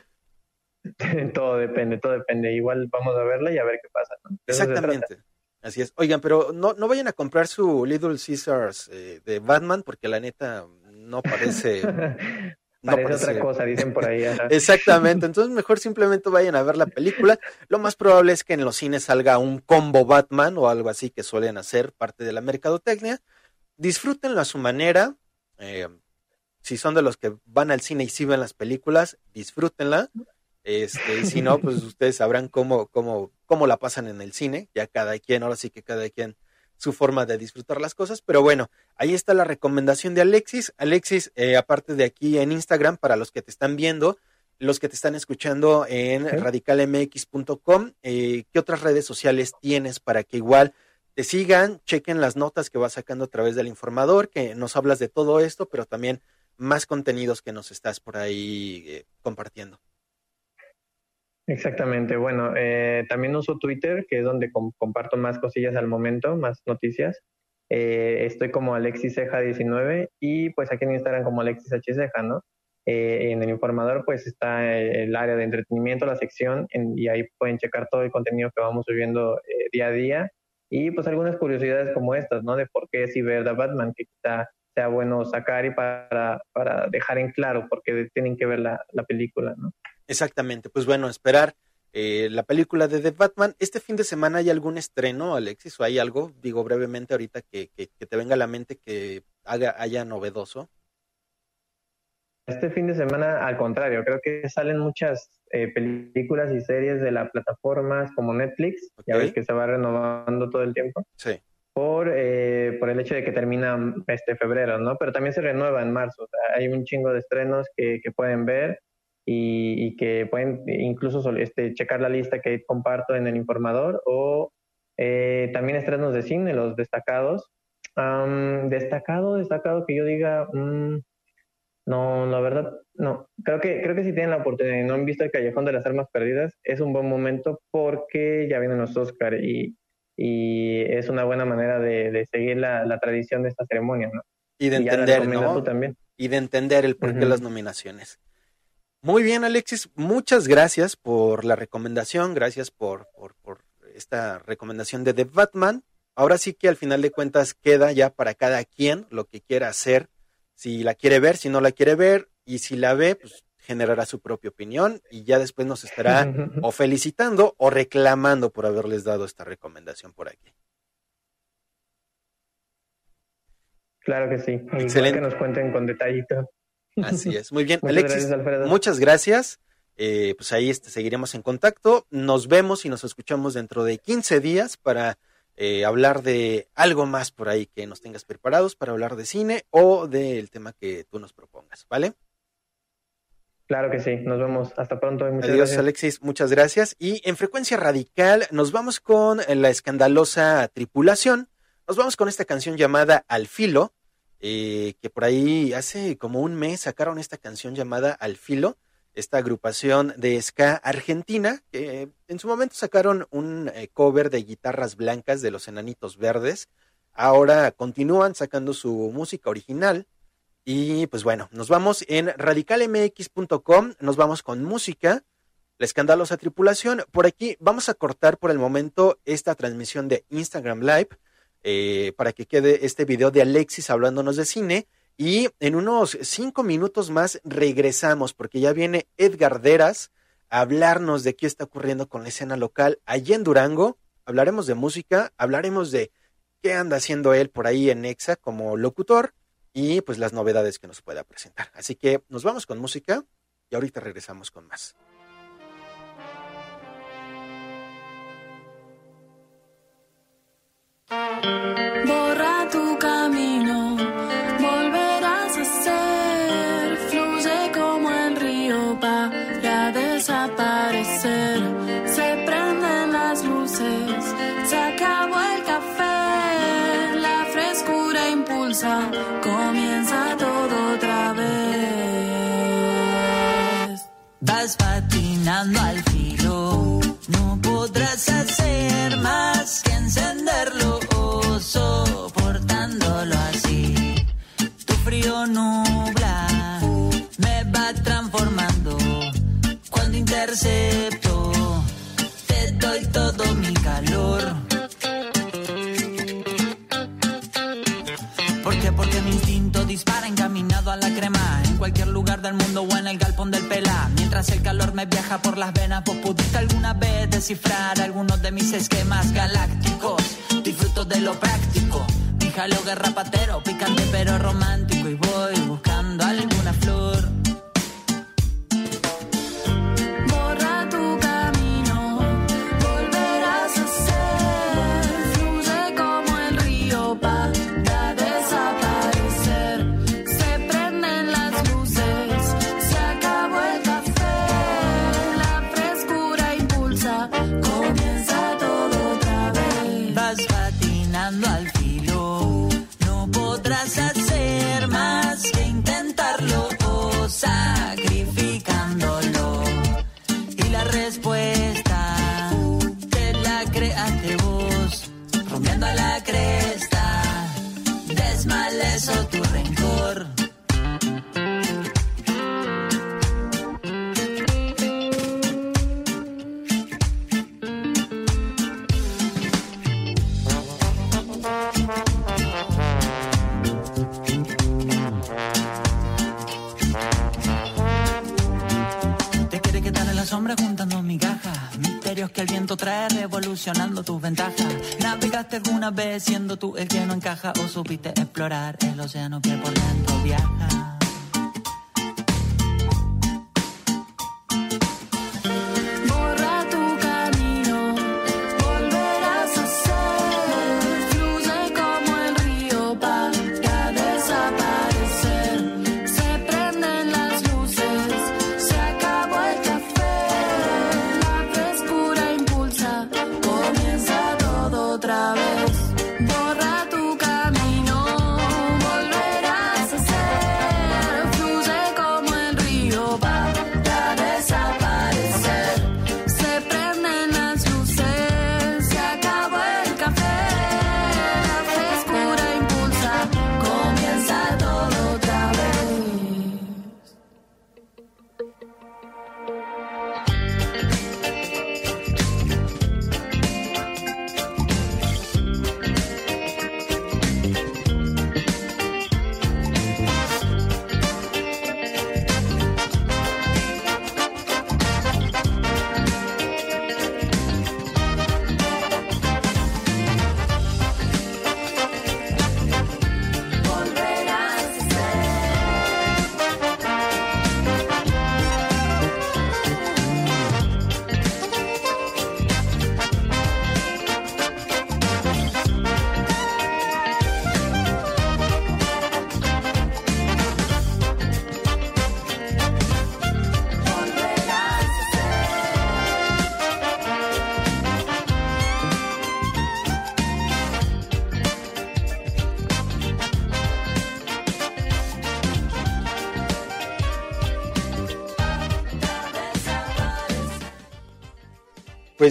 todo depende, todo depende. Igual vamos a verla y a ver qué pasa. Exactamente. Así es. Oigan, pero no, no vayan a comprar su Little Caesars eh, de Batman, porque la neta no parece. no Parece parece- otra cosa, dicen por ahí. Exactamente, entonces mejor simplemente vayan a ver la película. Lo más probable es que en los cines salga un combo Batman o algo así que suelen hacer parte de la mercadotecnia. Disfrútenlo a su manera. eh, si son de los que van al cine y sí ven las películas, disfrútenla. Este, y si no, pues ustedes sabrán cómo, cómo, cómo la pasan en el cine. Ya cada quien, ahora sí que cada quien su forma de disfrutar las cosas. Pero bueno, ahí está la recomendación de Alexis. Alexis, eh, aparte de aquí en Instagram, para los que te están viendo, los que te están escuchando en radicalmx.com, eh, ¿qué otras redes sociales tienes para que igual te sigan, chequen las notas que vas sacando a través del informador, que nos hablas de todo esto, pero también más contenidos que nos estás por ahí eh, compartiendo? Exactamente, bueno, eh, también uso Twitter, que es donde com- comparto más cosillas al momento, más noticias. Eh, estoy como Alexis Ceja 19 y pues aquí en Instagram como Alexis H. Ceja, ¿no? Eh, en el informador pues está el área de entretenimiento, la sección, en- y ahí pueden checar todo el contenido que vamos subiendo eh, día a día y pues algunas curiosidades como estas, ¿no? De por qué si ver The Batman, que quizá sea bueno sacar y para, para dejar en claro por qué tienen que ver la película, ¿no? Exactamente, pues bueno, esperar eh, la película de The Batman. ¿Este fin de semana hay algún estreno, Alexis? ¿O hay algo, digo brevemente ahorita, que, que, que te venga a la mente que haga, haya novedoso? Este fin de semana, al contrario, creo que salen muchas eh, películas y series de las plataformas como Netflix, ya ves que se va renovando todo el tiempo, Sí. por, eh, por el hecho de que termina este febrero, ¿no? Pero también se renueva en marzo, o sea, hay un chingo de estrenos que, que pueden ver y, y que pueden incluso este, checar la lista que comparto en el informador o eh, también estrenos de cine, los destacados. Am, destacado, destacado que yo diga... mm, no, la verdad, no. Creo que, creo que si tienen la oportunidad y no han visto el Callejón de las Armas Perdidas, es un buen momento porque ya vienen los Oscar y, y es una buena manera de, de seguir la, la tradición de esta ceremonia, ¿no? Y de Y entender, recomiendas ¿no? también. y de entender el porqué de Ujú. las nominaciones. Muy bien, Alexis, muchas gracias por la recomendación, gracias por, por, por esta recomendación de The Batman. ahora sí que al final de cuentas queda ya para cada quien lo que quiera hacer, si la quiere ver, si no la quiere ver, y si la ve, pues generará su propia opinión y ya después nos estará o felicitando o reclamando por haberles dado esta recomendación por aquí. Claro que sí. Excelente. que nos cuenten con detallito. Así es. Muy bien, Muchas Alexis, gracias, muchas gracias. Eh, pues ahí este, seguiremos en contacto. Nos vemos y nos escuchamos dentro de 15 días para eh, hablar de algo más por ahí que nos tengas preparados para hablar de cine o del tema que tú nos propongas, ¿vale? Claro que sí. Nos vemos. Hasta pronto y muchas Adiós, gracias. Alexis, muchas gracias. Y en frecuencia radical nos vamos con la escandalosa tripulación. Nos vamos con esta canción llamada Al Filo, eh, que por ahí hace como un mes sacaron esta canción llamada Al Filo, esta agrupación de ska argentina, que en su momento sacaron un eh, cover de guitarras blancas de los Enanitos Verdes. Ahora continúan sacando su música original. Y pues bueno, nos vamos en radicalmx.com, nos vamos con música, la escandalosa tripulación. Por aquí vamos a cortar por el momento esta transmisión de Instagram Live eh, para que quede este video de Alexis hablándonos de cine. Y en unos cinco minutos más regresamos porque ya viene Edgar Deras a hablarnos de qué está ocurriendo con la escena local allí en Durango. Hablaremos de música, hablaremos de qué anda haciendo él por ahí en Exa como locutor y pues las novedades que nos pueda presentar. Así que nos vamos con música y ahorita regresamos con más. Borra tu camino, volverás a ser, fluye como el río para desaparecer. Se prenden las luces, se acabó el café, la frescura impulsa, comienza todo otra vez. Vas patinando al filo, no podrás hacer más que encenderlo o soportándlo así. Tu frío nubla me va transformando cuando intercepto, te doy todo mi calor. ¿Por qué? Porque mi instinto dispara encaminado a la crema En cualquier lugar del mundo o en el galpón del pela Mientras el calor me viaja por las venas ¿Vos pudiste alguna vez descifrar algunos de mis esquemas galácticos? Disfruto de lo práctico. Mi jalo garrapatero, picante pero romántico. Y voy buscando alguna ¿Navegaste alguna vez siendo tú el que no encaja? ¿O supiste explorar el océano que por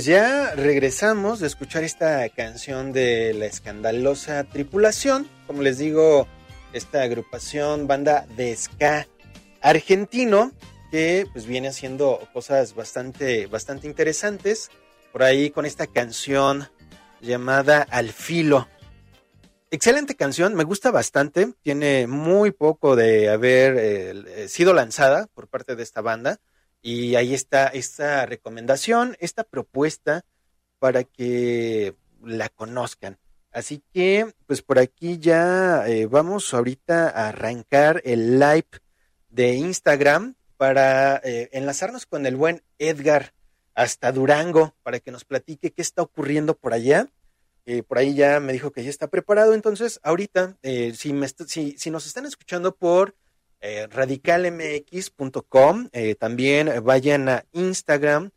pues ya regresamos de escuchar esta canción de la escandalosa tripulación. Como les digo, esta agrupación, banda de ska argentino, que pues viene haciendo cosas bastante, bastante interesantes. Por ahí con esta canción llamada Al Filo. Excelente canción, me gusta bastante. Tiene muy poco de haber eh, sido lanzada por parte de esta banda. Y ahí está esta recomendación, esta propuesta para que la conozcan. Así que, pues por aquí ya eh, vamos ahorita a arrancar el live de Instagram para eh, enlazarnos con el buen Edgar hasta Durango para que nos platique qué está ocurriendo por allá. Eh, por ahí ya me dijo que ya está preparado, entonces ahorita, eh, si, me si, si nos están escuchando por eh, radicalmx.com, eh, también vayan a Instagram,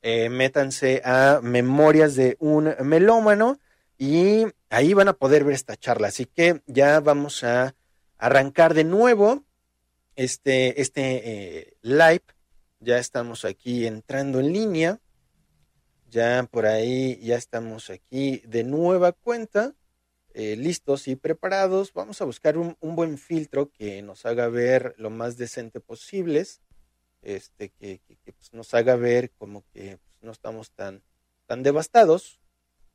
eh, métanse a Memorias de un Melómano y ahí van a poder ver esta charla. Así que ya vamos a arrancar de nuevo este, este eh, live. Ya estamos aquí entrando en línea. Ya por ahí, ya estamos aquí de nueva cuenta, eh, listos y preparados. Vamos a buscar un, buen filtro que nos haga ver lo más decente posibles, este, que, pues, nos haga ver como que pues, no estamos tan, tan devastados.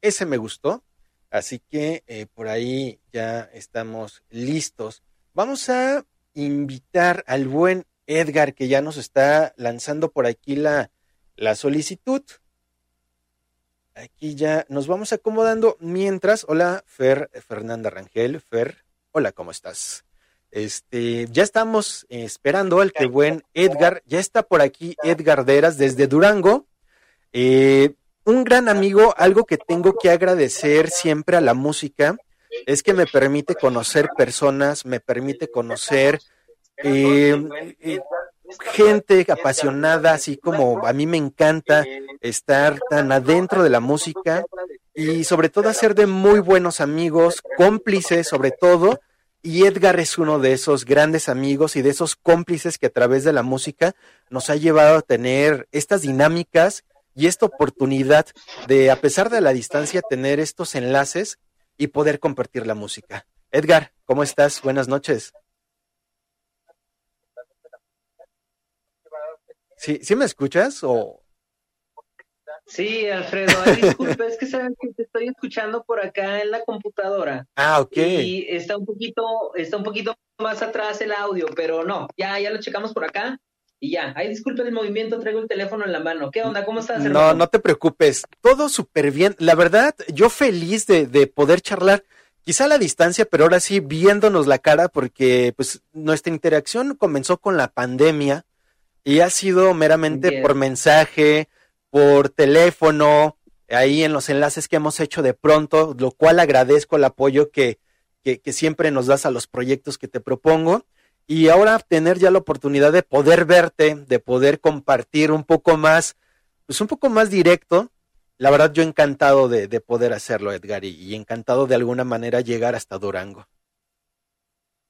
Ese me gustó, así que eh, por ahí ya estamos listos. Vamos a invitar al buen Edgar que ya nos está lanzando por aquí la, la solicitud. Aquí ya nos vamos acomodando mientras. Hola, Fer Fernanda Rangel. Fer, hola, ¿cómo estás? Este, ya estamos esperando al que buen Edgar. Ya está por aquí Edgar Deras desde Durango. Eh, un gran amigo, algo que tengo que agradecer siempre a la música es que me permite conocer personas, me permite conocer eh, eh, gente apasionada, así como a mí me encanta estar tan adentro de la música y sobre todo hacer de muy buenos amigos, cómplices sobre todo. Y Edgar es uno de esos grandes amigos y de esos cómplices que a través de la música nos ha llevado a tener estas dinámicas y esta oportunidad de, a pesar de la distancia, tener estos enlaces y poder compartir la música. Edgar, ¿cómo estás? Buenas noches. ¿Sí, ¿sí me escuchas? O... Sí, Alfredo, ay, disculpe, es que sabes que te estoy escuchando por acá en la computadora Ah, ok. y está un poquito, está un poquito más atrás el audio, pero no, ya, ya lo checamos por acá y ya. Ay, disculpe el movimiento, traigo el teléfono en la mano. ¿Qué onda? ¿Cómo estás, No, hermano? no te preocupes. Todo súper bien. La verdad, yo feliz de, de poder charlar, quizá a la distancia, pero ahora sí viéndonos la cara, porque pues nuestra interacción comenzó con la pandemia y ha sido meramente Entiendo. por mensaje, por teléfono, ahí en los enlaces que hemos hecho de pronto, lo cual agradezco el apoyo que, que, que siempre nos das a los proyectos que te propongo. Y ahora tener ya la oportunidad de poder verte, de poder compartir un poco más, pues un poco más directo. La verdad, yo encantado de, de poder hacerlo, Edgar, y, y encantado de alguna manera llegar hasta Durango.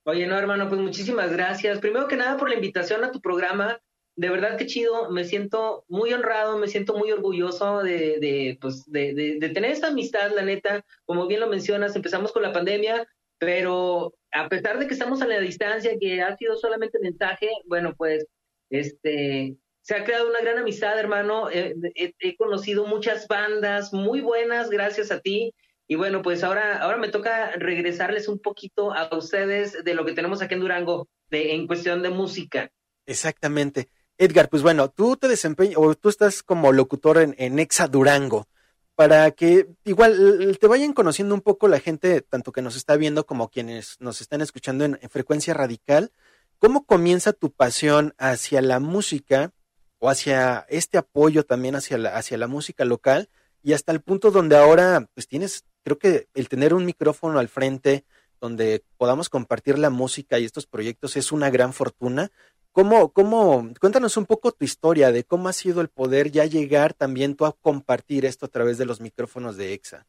Oye, no, hermano, pues muchísimas gracias. Primero que nada por la invitación a tu programa. De verdad que chido, me siento muy honrado, me siento muy orgulloso de, de, pues, de, tener esta amistad, la neta. Como bien lo mencionas, empezamos con la pandemia, pero a pesar de que estamos a la distancia, que ha sido solamente mensaje, bueno, pues, este, se ha creado una gran amistad, hermano. Eh, he, he conocido muchas bandas muy buenas gracias a ti. Y bueno, pues ahora, ahora me toca regresarles un poquito a ustedes de lo que tenemos aquí en Durango, de, en cuestión de música. Exactamente. Edgar, pues bueno, tú te desempeñas, o tú estás como locutor en, en Exa Durango, para que igual te vayan conociendo un poco la gente, tanto que nos está viendo como quienes nos están escuchando en, en frecuencia radical. ¿Cómo comienza tu pasión hacia la música o hacia este apoyo también hacia la, hacia la música local? Y hasta el punto donde ahora, pues tienes, creo que el tener un micrófono al frente donde podamos compartir la música y estos proyectos es una gran fortuna. ¿Cómo, cómo, cuéntanos un poco tu historia de cómo ha sido el poder ya llegar también tú a compartir esto a través de los micrófonos de EXA?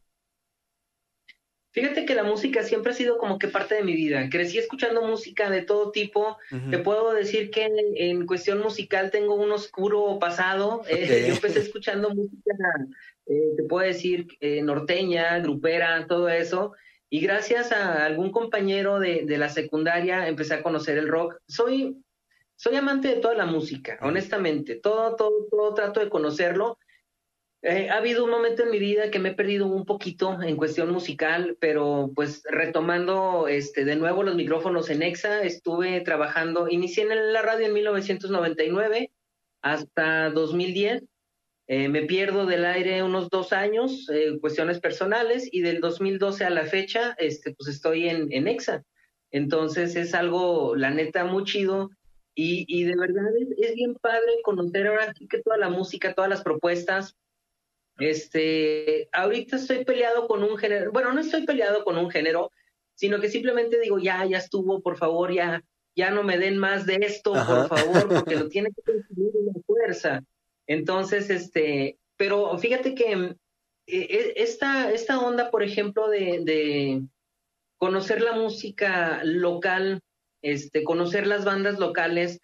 Fíjate que la música siempre ha sido como que parte de mi vida. Crecí escuchando música de todo tipo. Te puedo decir que en, en cuestión musical tengo un oscuro pasado. Eh, yo empecé escuchando música eh, te puedo decir eh, norteña, grupera, todo eso. Y gracias a algún compañero de, de la secundaria empecé a conocer el rock. Soy, soy amante de toda la música, honestamente. Todo, todo, todo trato de conocerlo. Eh, ha habido un momento en mi vida que me he perdido un poquito en cuestión musical, pero pues retomando este, de nuevo los micrófonos en EXA, estuve trabajando, inicié en la radio en 1999 hasta 2010. Eh, me pierdo del aire unos dos años, eh, cuestiones personales, y del 2012 a la fecha, este, pues estoy en, en EXA. Entonces es algo, la neta, muy chido. Y, y de verdad es, es bien padre conocer ahora sí que toda la música, todas las propuestas, este, ahorita estoy peleado con un género, bueno, no estoy peleado con un género, sino que simplemente digo, ya, ya estuvo, por favor, ya, ya no me den más de esto, Ajá. por favor, porque lo tiene que conseguir una fuerza. Entonces, este, pero fíjate que eh, eh, esta, esta onda, por ejemplo, de, de conocer la música local, este, conocer las bandas locales,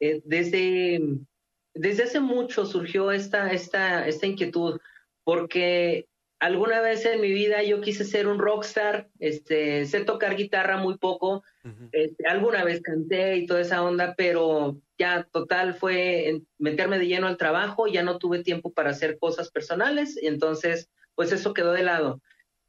eh, desde, desde hace mucho surgió esta, esta, esta inquietud, porque alguna vez en mi vida yo quise ser un rockstar, este, sé tocar guitarra muy poco, este, alguna vez canté y toda esa onda, pero ya total fue meterme de lleno al trabajo, ya no tuve tiempo para hacer cosas personales, y entonces pues eso quedó de lado.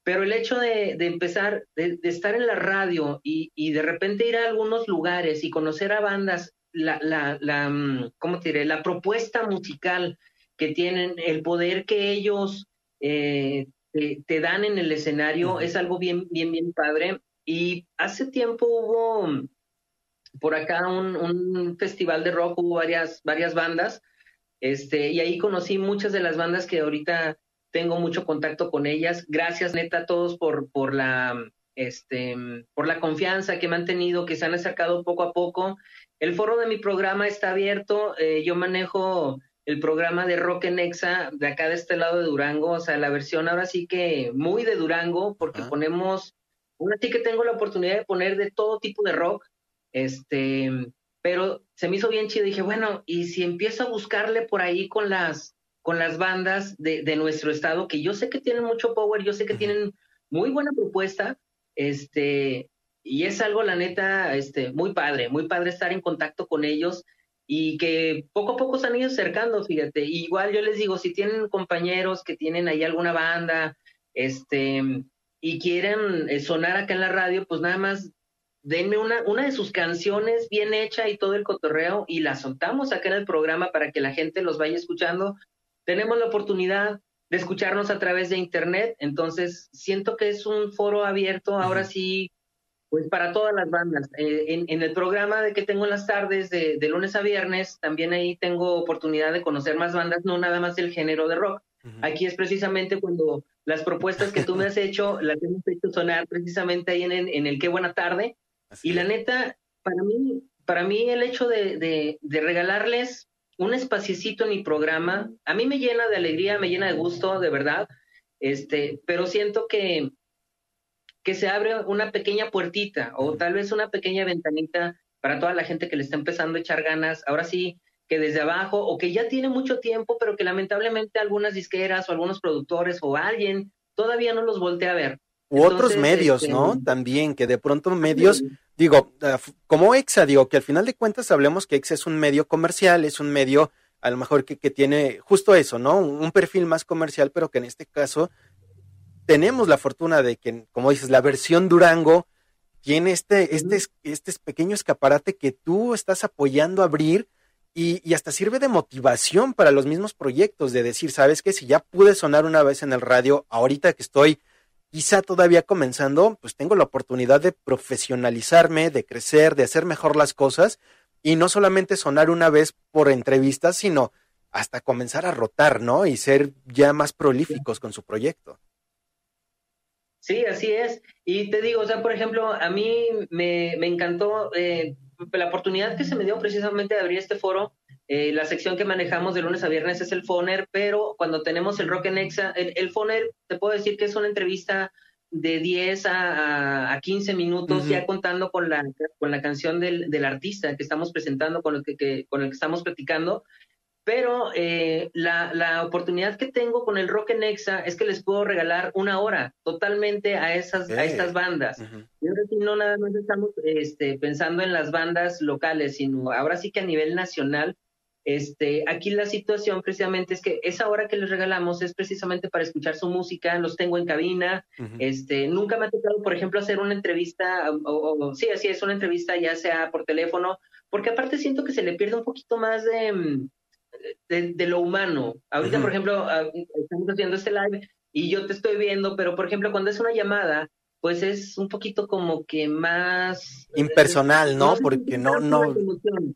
Pero el hecho de, de empezar, de, de estar en la radio y, y de repente ir a algunos lugares y conocer a bandas, la, la, la, mm, ¿cómo te diré? La propuesta musical que tienen, el poder que ellos eh, te, te dan en el escenario es algo bien, bien, bien padre. Y hace tiempo hubo por acá un, un festival de rock, hubo varias, varias bandas, este, y ahí conocí muchas de las bandas que ahorita tengo mucho contacto con ellas. Gracias, neta, a todos por, por la este, por la confianza que me han tenido, que se han acercado poco a poco. El foro de mi programa está abierto. eh, yo manejo el programa de Rock en Exa de acá de este lado de Durango, o sea, la versión ahora sí que muy de Durango, porque Ah. ponemos, ahora sí que tengo la oportunidad de poner de todo tipo de rock, este, pero se me hizo bien chido. Dije, bueno, y si empiezo a buscarle por ahí con las, con las bandas de, de nuestro estado, que yo sé que tienen mucho power, yo sé que tienen muy buena propuesta, este, y es algo, la neta, este, muy padre, muy padre estar en contacto con ellos y que poco a poco se han ido acercando, fíjate. Igual yo les digo, si tienen compañeros que tienen ahí alguna banda, este, y quieren eh, sonar acá en la radio, pues nada más denme una, una de sus canciones bien hecha y todo el cotorreo y la soltamos acá en el programa para que la gente los vaya escuchando. Tenemos la oportunidad de escucharnos a través de internet, entonces siento que es un foro abierto, ahora sí, pues para todas las bandas. Eh, en, en el programa de que tengo en las tardes, de, de lunes a viernes, también ahí tengo oportunidad de conocer más bandas, no nada más del género de rock. Ujú. Aquí es precisamente cuando las propuestas que tú me has hecho, las hemos hecho sonar precisamente ahí en, el- en el Qué Buena Tarde. Así Y la neta, para mí, para mí el hecho de, de, de regalarles un espaciecito en mi programa, a mí me llena de alegría, me llena de gusto, de verdad. Este, pero siento que, que se abre una pequeña puertita o tal vez una pequeña ventanita para toda la gente que le está empezando a echar ganas. Ahora sí, que desde abajo o que ya tiene mucho tiempo, pero que lamentablemente algunas disqueras o algunos productores o alguien todavía no los voltea a ver. U otros medios, este, ¿no? También, que de pronto medios, digo, ah, como EXA, digo, que al final de cuentas hablemos que EXA es un medio comercial, es un medio a lo mejor que, que tiene justo eso, ¿no? Un perfil más comercial, pero que en este caso tenemos la fortuna de que, como dices, la versión Durango tiene este, este, es- este es pequeño escaparate que tú estás apoyando a abrir y, y hasta sirve de motivación para los mismos proyectos, de decir, ¿sabes qué? Si ya pude sonar una vez en el radio, ahorita que estoy quizá todavía comenzando, pues tengo la oportunidad de profesionalizarme, de crecer, de hacer mejor las cosas y no solamente sonar una vez por entrevistas, sino hasta comenzar a rotar, ¿no? Y ser ya más prolíficos con su proyecto. Sí, así es. Y te digo, o sea, por ejemplo, a mí me, me encantó eh, la oportunidad que se me dio precisamente de abrir este foro. Eh, la sección que manejamos de lunes a viernes es el Foner, pero cuando tenemos el Rock en Exa, el, el Foner, te puedo decir que es una entrevista de 10 a, a 15 minutos, ya contando con la, con la canción del, del artista que estamos presentando, con el que, que- con el que estamos platicando. Pero eh, la, la oportunidad que tengo con el Rock en Exa es que les puedo regalar una hora totalmente a esas a estas bandas. Ujú. Y ahora sí no nada más estamos este, pensando en las bandas locales, sino ahora sí que a nivel nacional. Este, aquí la situación precisamente es que esa hora que les regalamos es precisamente para escuchar su música, los tengo en cabina, este, nunca me ha tocado, por ejemplo, hacer una entrevista, o, o- o- sí, así es, una entrevista ya sea por teléfono, porque aparte siento que se le pierde un poquito más de, mm, de, de lo humano. Ahorita, por ejemplo, ah, estamos haciendo este live y yo te estoy viendo, pero por ejemplo, cuando es una llamada, pues es un poquito como que más... Impersonal, ¿no? Porque no, no.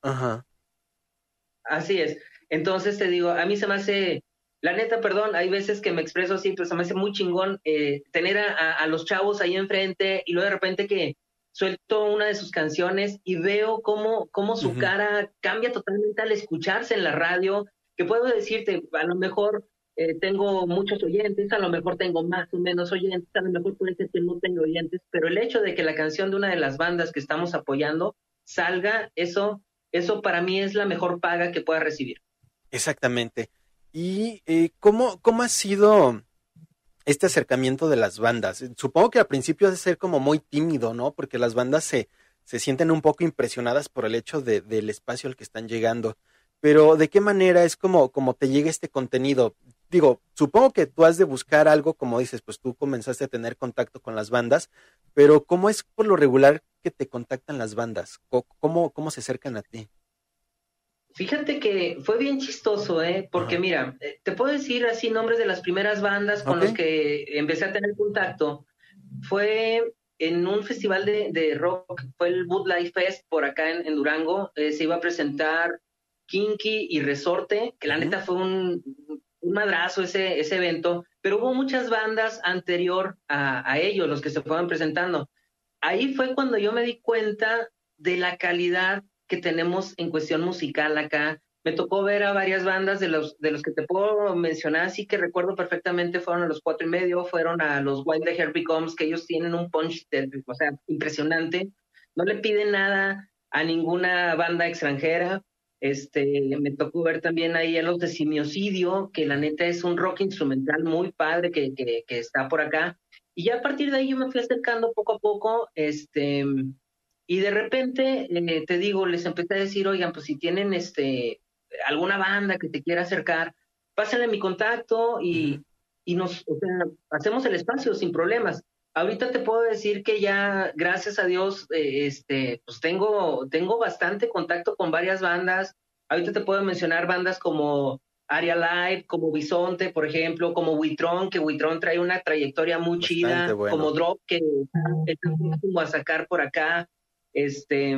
Ajá. Así es. Entonces te digo, a mí se me hace, la neta, perdón, hay veces que me expreso así, pero se me hace muy chingón eh, tener a los chavos ahí enfrente y luego de repente que suelto una de sus canciones y veo cómo, cómo su cara cambia totalmente al escucharse en la radio, que puedo decirte, a lo mejor eh, tengo muchos oyentes, a lo mejor tengo más o menos oyentes, a lo mejor puede ser que no tengo oyentes, pero el hecho de que la canción de una de las bandas que estamos apoyando salga, eso, eso para mí es la mejor paga que pueda recibir. Exactamente. ¿Y eh, cómo, cómo ha sido este acercamiento de las bandas? Supongo que al principio ha de ser como muy tímido, ¿no? Porque las bandas se, se sienten un poco impresionadas por el hecho de, del espacio al que están llegando. Pero ¿de qué manera es como, como te llega este contenido? Digo, supongo que tú has de buscar algo, como dices, pues tú comenzaste a tener contacto con las bandas, pero ¿cómo es por lo regular que te contactan las bandas? ¿Cómo, cómo se acercan a ti? Fíjate que fue bien chistoso, ¿eh? Porque Ajá. mira, eh, te puedo decir así nombres de las primeras bandas con Ok. los que empecé a tener contacto. Fue en un festival de, de rock, fue el Wood Life Fest por acá en, en Durango. eh, se iba a presentar Kinky y Resorte, que la neta fue un, un madrazo ese, ese evento, pero hubo muchas bandas anterior a, a ellos, los que se fueron presentando. Ahí fue cuando yo me di cuenta de la calidad que tenemos en cuestión musical acá. Me tocó ver a varias bandas de los, de los que te puedo mencionar, así que recuerdo perfectamente, fueron a los cuatro y medio, fueron a los Wild the Heart Becomes, que ellos tienen un punch, de- o sea, impresionante. No le piden nada a ninguna banda extranjera. Este, me tocó ver también ahí a los de Simiocidio, que la neta es un rock instrumental muy padre que, que, que está por acá. Y ya a partir de ahí yo me fui acercando poco a poco, este, y de repente, eh, te digo, les empecé a decir, oigan, pues si tienen este alguna banda que te quiera acercar, pásenle mi contacto y, y nos, o sea, hacemos el espacio sin problemas. Ahorita te puedo decir que ya, gracias a Dios, eh, este, pues tengo, tengo bastante contacto con varias bandas. Ahorita te puedo mencionar bandas como Aria Live, como Bisonte, por ejemplo, como Witron, que Witron trae una trayectoria muy Bastante chida, bueno. como Drop, que está a sacar por acá. Este,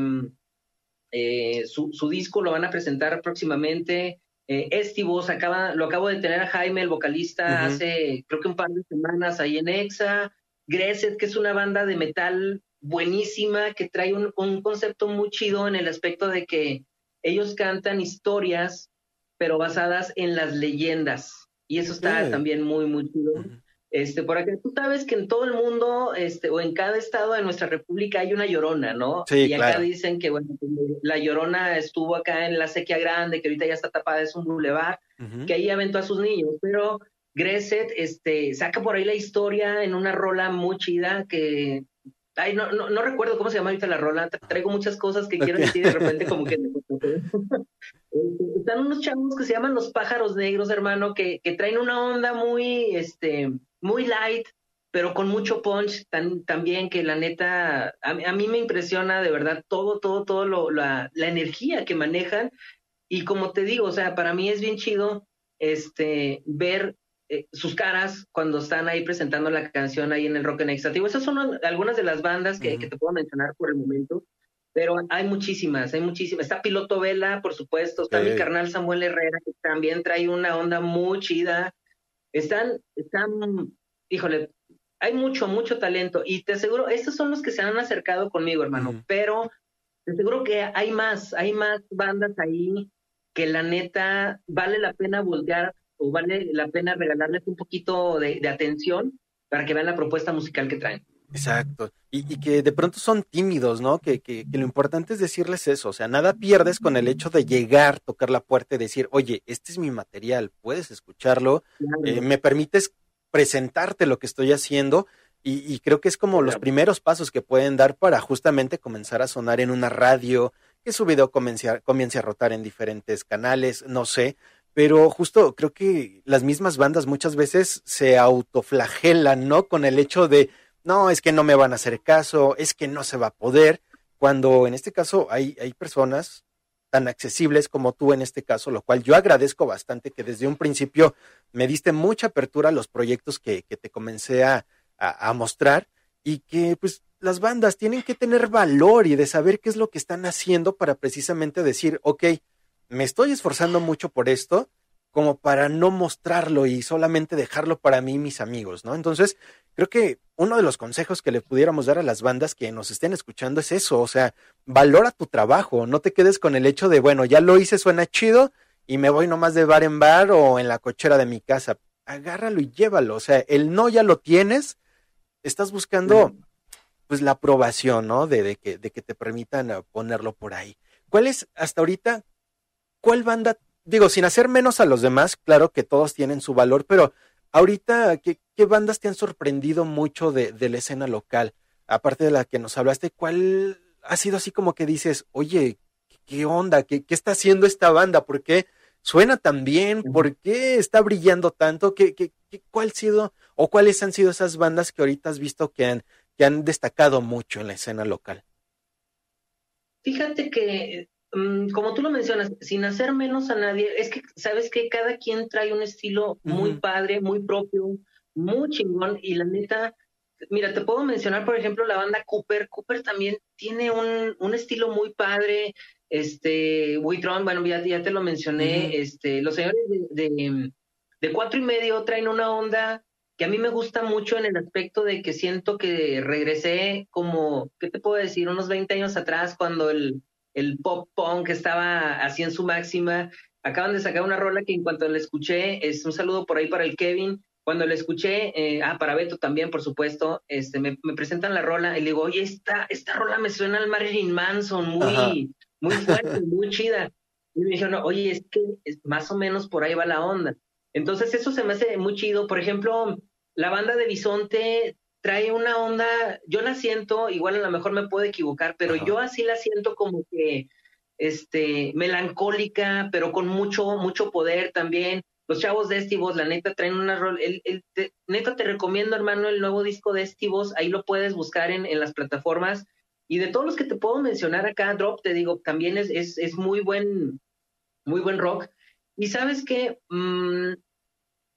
eh, su, su disco lo van a presentar próximamente. Eh, Estivos, acaba, lo acabo de tener a Jaime, el vocalista, hace creo que un par de semanas ahí en Exa. Greset, que es una banda de metal buenísima, que trae un, un concepto muy chido en el aspecto de que ellos cantan historias, pero basadas en las leyendas. Y eso está también muy, muy chido. Este, por acá, tú sabes que en todo el mundo, este, o en cada estado de nuestra república hay una llorona, ¿no? Sí, y acá claro. dicen que, bueno, la llorona estuvo acá en la sequía grande, que ahorita ya está tapada, es un bulevar, que ahí aventó a sus niños, pero Greset, este, saca por ahí la historia en una rola muy chida que, ay, no, no, no recuerdo cómo se llama ahorita la rola, tra- traigo muchas cosas que quiero decir de repente como que... Este, Están unos chavos que se llaman los pájaros negros, hermano, que, que traen una onda muy, este, muy light, pero con mucho punch tan, también que la neta, a, mí- a mí me impresiona de verdad todo, todo, todo lo, la, la energía que manejan. Y como te digo, o sea, para mí es bien chido este, ver eh, sus caras cuando están ahí presentando la canción ahí en el Rock and Extra. Digo, esas son una- algunas de las bandas que, Ujú. que te puedo mencionar por el momento. Pero hay muchísimas, hay muchísimas. Está Piloto Vela, por supuesto. Está Sí. mi carnal Samuel Herrera, que también trae una onda muy chida. Están, están, híjole, hay mucho, mucho talento. Y te aseguro, estos son los que se han acercado conmigo, hermano. Pero te aseguro que hay más, hay más bandas ahí que la neta vale la pena voltear o vale la pena regalarles un poquito de, de atención para que vean la propuesta musical que traen. Exacto. Y, y que de pronto son tímidos, ¿no? Que, que, que lo importante es decirles eso. O sea, nada pierdes con el hecho de llegar, tocar la puerta y decir, oye, este es mi material, puedes escucharlo, eh, me permites presentarte lo que estoy haciendo. Y, y creo que es como los primeros pasos que pueden dar para justamente comenzar a sonar en una radio, que su video comience a, comience a rotar en diferentes canales, no sé. Pero justo creo que las mismas bandas muchas veces se autoflagelan, ¿no? Con el hecho de, no, es que no me van a hacer caso, es que no se va a poder, cuando en este caso hay, hay personas tan accesibles como tú en este caso, lo cual yo agradezco bastante que desde un principio me diste mucha apertura a los proyectos que, que te comencé a, a, a mostrar y que pues las bandas tienen que tener valor y de saber qué es lo que están haciendo para precisamente decir, ok, me estoy esforzando mucho por esto, como para no mostrarlo y solamente dejarlo para mí y mis amigos, ¿no? Entonces, creo que uno de los consejos que le pudiéramos dar a las bandas que nos estén escuchando es eso, o sea, valora tu trabajo, no te quedes con el hecho de, bueno, ya lo hice, suena chido y me voy nomás de bar en bar o en la cochera de mi casa. Agárralo y llévalo, o sea, el no ya lo tienes, estás buscando pues la aprobación, ¿no? De, de que, de que te permitan eh, ponerlo por ahí. ¿Cuál es hasta ahorita, cuál banda, digo, sin hacer menos a los demás, claro que todos tienen su valor, pero ahorita, ¿qué, qué bandas te han sorprendido mucho de, de la escena local? Aparte de la que nos hablaste, ¿cuál ha sido así como que dices, oye, ¿qué onda? ¿Qué, qué está haciendo esta banda? ¿Por qué suena tan bien? ¿Por qué está brillando tanto? ¿Qué, qué, qué, ¿Cuál ha sido o cuáles han sido esas bandas que ahorita has visto que han, que han destacado mucho en la escena local? Fíjate que, mm, como tú lo mencionas, sin hacer menos a nadie, es que, ¿sabes que Cada quien trae un estilo muy padre, muy propio, muy chingón, y la neta, mira, te puedo mencionar, por ejemplo, la banda Cooper. Cooper también tiene un, un estilo muy padre, este, Buitrón, bueno, ya, ya te lo mencioné, Ujú. este, los señores de, de, de cuatro y medio traen una onda que a mí me gusta mucho en el aspecto de que siento que regresé como, ¿qué te puedo decir? Unos 20 años atrás cuando el, el pop punk estaba así en su máxima. Acaban de sacar una rola que en cuanto la escuché, es un saludo por ahí para el Kevin. Cuando la escuché, eh, ah, para Beto también, por supuesto, este, me, me presentan la rola y le digo, oye, esta, esta rola me suena al Marilyn Manson, muy, Ajá. muy fuerte, muy chida. Y me dijeron, oye, es que es más o menos por ahí va la onda. Entonces eso se me hace muy chido. Por ejemplo, la banda de Bisonte trae una onda, yo la siento, igual a lo mejor me puedo equivocar, pero Ajá. yo así la siento como que este melancólica, pero con mucho mucho poder también. Los chavos de Estivos, la neta traen una rol, el, el- te- neta te recomiendo, hermano, el nuevo disco de Estivos, ahí lo puedes buscar en, en las plataformas. Y de todos los que te puedo mencionar acá, Drop, te digo, también es, es, es muy buen, muy buen rock. Y sabes que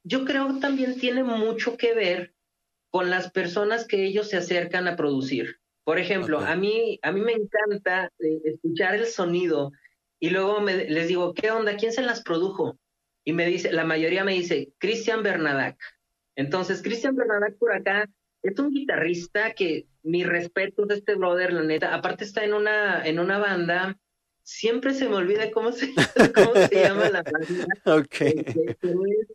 yo creo que también tiene mucho que ver con las personas que ellos se acercan a producir. Por ejemplo, a mí a mí me encanta eh, escuchar el sonido y luego me- les digo, ¿qué onda? ¿Quién se las produjo? Y me dice, la mayoría me dice, Cristian Bernadac. Entonces, Cristian Bernadac por acá es un guitarrista que mi respeto de este brother, la neta, aparte está en una en una banda, siempre se me olvida cómo se, cómo se llama la banda. Ok. Este, es,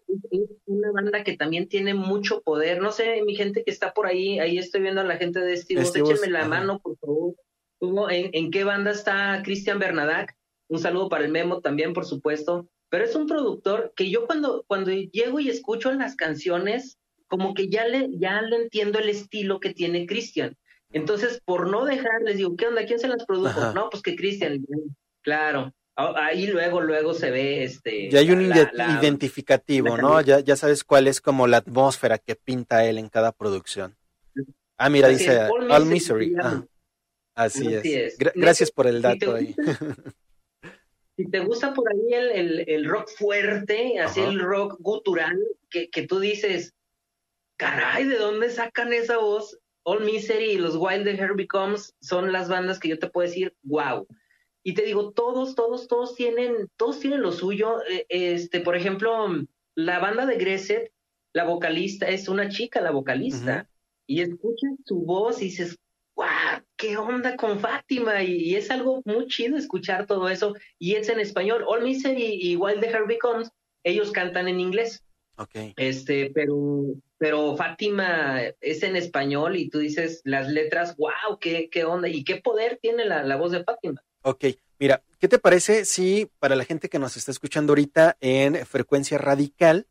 es- es una banda que también tiene mucho poder. No sé, mi gente que está por ahí, ahí estoy viendo a la gente de Estivos, Estivos, échenme la mano, por favor. ¿Cómo- en, en qué banda está Cristian Bernadac? Un saludo para el Memo también, por supuesto. Pero es un productor que yo cuando, cuando llego y escucho las canciones, como que ya le, ya le entiendo el estilo que tiene Cristian. Entonces, por no dejar, les digo, ¿qué onda? ¿Quién se las produjo? Ajá. No, pues que Cristian. Claro. Ah, Ahí luego, luego se ve este. Ya hay un la- ide- la- identificativo, la ¿no? Ya, ya sabes cuál es como la atmósfera que pinta él en cada producción. Ah, mira, dice All Misery. Ah, así, Así es. es. Gra- gracias por el Si te dato ahí. Si te gusta por ahí el, el- el rock fuerte, así Ajá. el rock gutural, que, que tú dices, caray, ¿de dónde sacan esa voz? All Misery y los Wild the Hair Becomes son las bandas que yo te puedo decir, wow. Y te digo, todos, todos, todos tienen, todos tienen lo suyo. Eh, Este, por ejemplo, la banda de Gresset, la vocalista, es una chica la vocalista, y escuchas su voz y dices, ¡guau! ¿Qué onda con Fátima? Y, y es algo muy chido escuchar todo eso. Y es en español. All Misery y, y Wild the Heart Becomes, ellos cantan en inglés. Ok. Este, pero, pero Fátima es en español y tú dices las letras, wow, qué, qué onda y qué poder tiene la, la voz de Fátima. Ok, mira, ¿qué te parece si para la gente que nos está escuchando ahorita en frecuencia radical,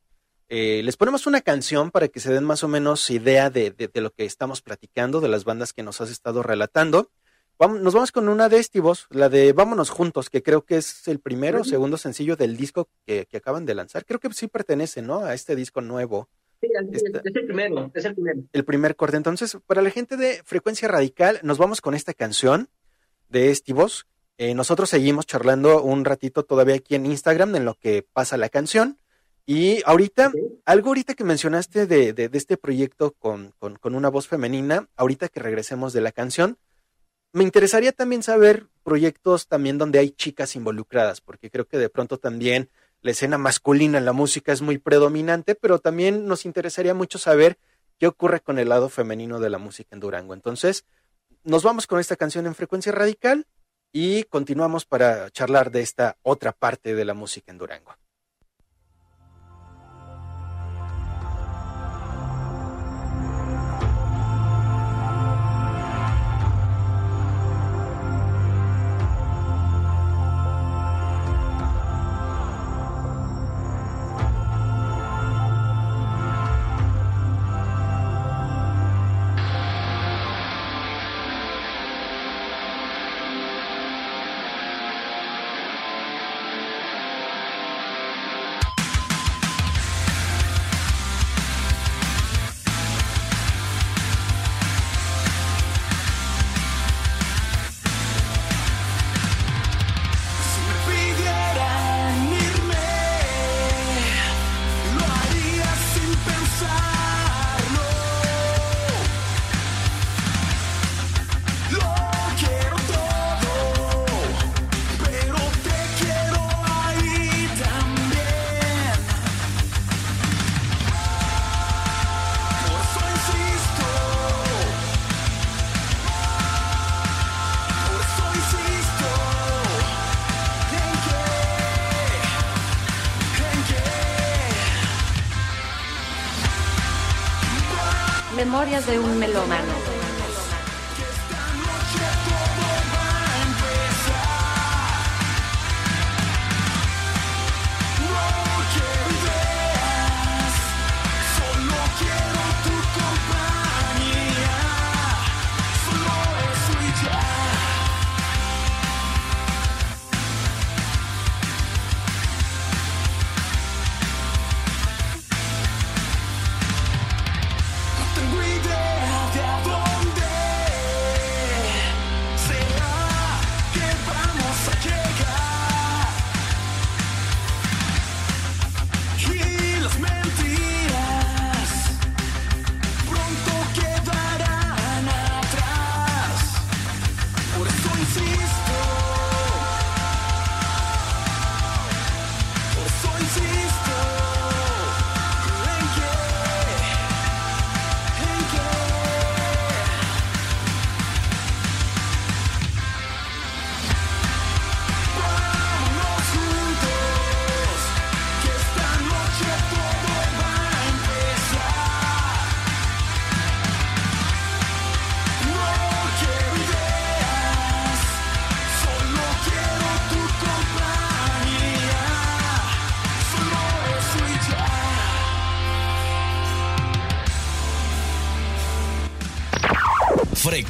eh, les ponemos una canción para que se den más o menos idea de, de- de lo que estamos platicando, de las bandas que nos has estado relatando? Vamos- nos vamos con una de Estivos, la de Vámonos Juntos, que creo que es el primero o segundo sencillo del disco que, que acaban de lanzar. Creo que sí pertenece, ¿no? A este disco nuevo. Sí, es, Esta- es el primero, es el primero. el primer corte. Entonces, para la gente de Frecuencia Radical, nos vamos con esta canción de Estivos. Eh, nosotros seguimos charlando un ratito todavía aquí en Instagram en lo que pasa la canción. Y ahorita, algo ahorita que mencionaste de, de- de este proyecto con, con- con una voz femenina, ahorita que regresemos de la canción, me interesaría también saber proyectos también donde hay chicas involucradas, porque creo que de pronto también la escena masculina en la música es muy predominante, pero también nos interesaría mucho saber qué ocurre con el lado femenino de la música en Durango. Entonces, nos vamos con esta canción en frecuencia radical y continuamos para charlar de esta otra parte de la música en Durango.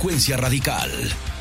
Frecuencia radical.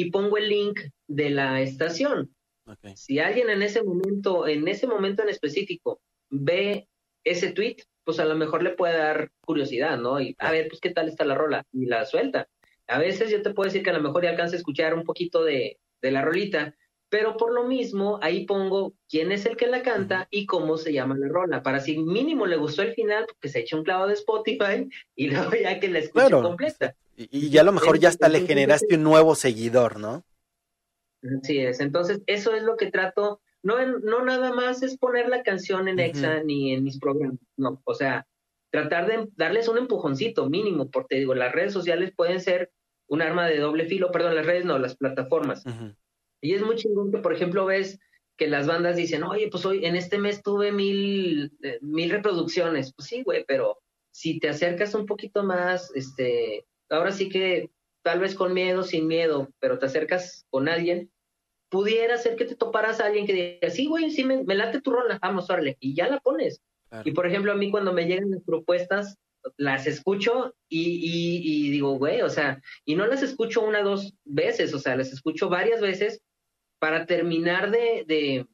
Y pongo el link de la estación. Ok. Si alguien en ese momento, en ese momento en específico, ve ese tweet, pues a lo mejor le puede dar curiosidad, ¿no? Y a ver, pues qué tal está la rola y la suelta. A veces yo te puedo decir que a lo mejor ya alcanza a escuchar un poquito de, de la rolita, pero por lo mismo ahí pongo quién es el que la canta y cómo se llama la rola, para si mínimo le gustó el final, que se eche un clavo de Spotify y luego ya que la escuche Claro. completa. Y, y ya a lo mejor ya hasta le generaste un nuevo seguidor, ¿no? Así es, entonces eso es lo que trato, no, en- no nada más es poner la canción en Ujú. Exa ni en mis programas, no, o sea, tratar de darles un empujoncito mínimo, porque digo, las redes sociales pueden ser un arma de doble filo, perdón, las redes no, las plataformas. Y es muy chingón que, por ejemplo, ves que las bandas dicen, oye, pues hoy en este mes tuve mil, eh, mil reproducciones. Pues sí, güey, pero si te acercas un poquito más, este, ahora sí que tal vez con miedo, sin miedo, pero te acercas con alguien, pudiera ser que te toparas a alguien que diga, sí, güey, sí, me, me late tu rola, vamos, órale, y ya la pones. Claro. Y por ejemplo, a mí cuando me llegan las propuestas, las escucho y, y, y digo, güey, o sea, y no las escucho una dos veces, o sea, las escucho varias veces para terminar de, de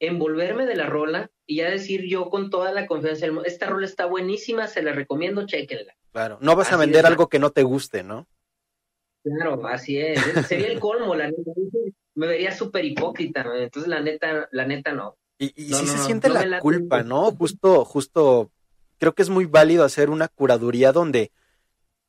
envolverme de la rola y ya decir yo con toda la confianza, del mundo, esta rola está buenísima, se la recomiendo, chequenla. Claro. No vas a vender es. algo que no te guste, ¿no? Claro, así es. Sería el colmo, la neta. Me vería súper hipócrita, ¿no? entonces la neta, la neta no. Y, y No, sí no, se siente la culpa. ¿no? Justo, justo, creo que es muy válido hacer una curaduría donde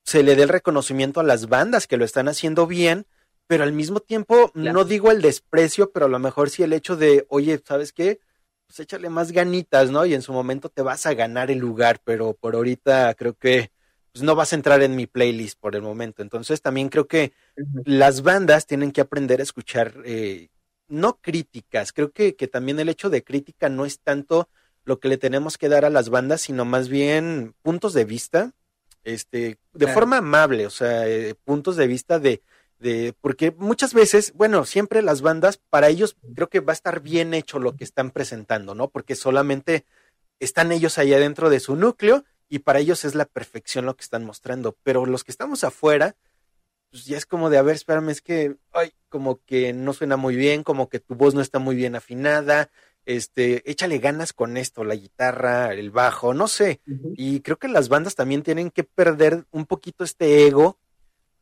se le dé el reconocimiento a las bandas que lo están haciendo bien, pero al mismo tiempo, Claro. no digo el desprecio, pero a lo mejor sí el hecho de, oye, ¿sabes qué? Pues échale más ganitas, ¿no? Y en su momento te vas a ganar el lugar, pero por ahorita creo que pues, no vas a entrar en mi playlist por el momento. Entonces también creo que las bandas tienen que aprender a escuchar, eh, no críticas, creo que, que también el hecho de crítica no es tanto lo que le tenemos que dar a las bandas, sino más bien puntos de vista, este, de Claro. forma amable, o sea, eh, puntos de vista de, de, porque muchas veces, bueno, siempre las bandas, para ellos creo que va a estar bien hecho lo que están presentando, ¿no? Porque solamente están ellos allá dentro de su núcleo y para ellos es la perfección lo que están mostrando, pero los que estamos afuera, pues ya es como de, a ver, espérame, es que, ay, como que no suena muy bien, como que tu voz no está muy bien afinada, este, échale ganas con esto, la guitarra, el bajo, no sé. Y creo que las bandas también tienen que perder un poquito este ego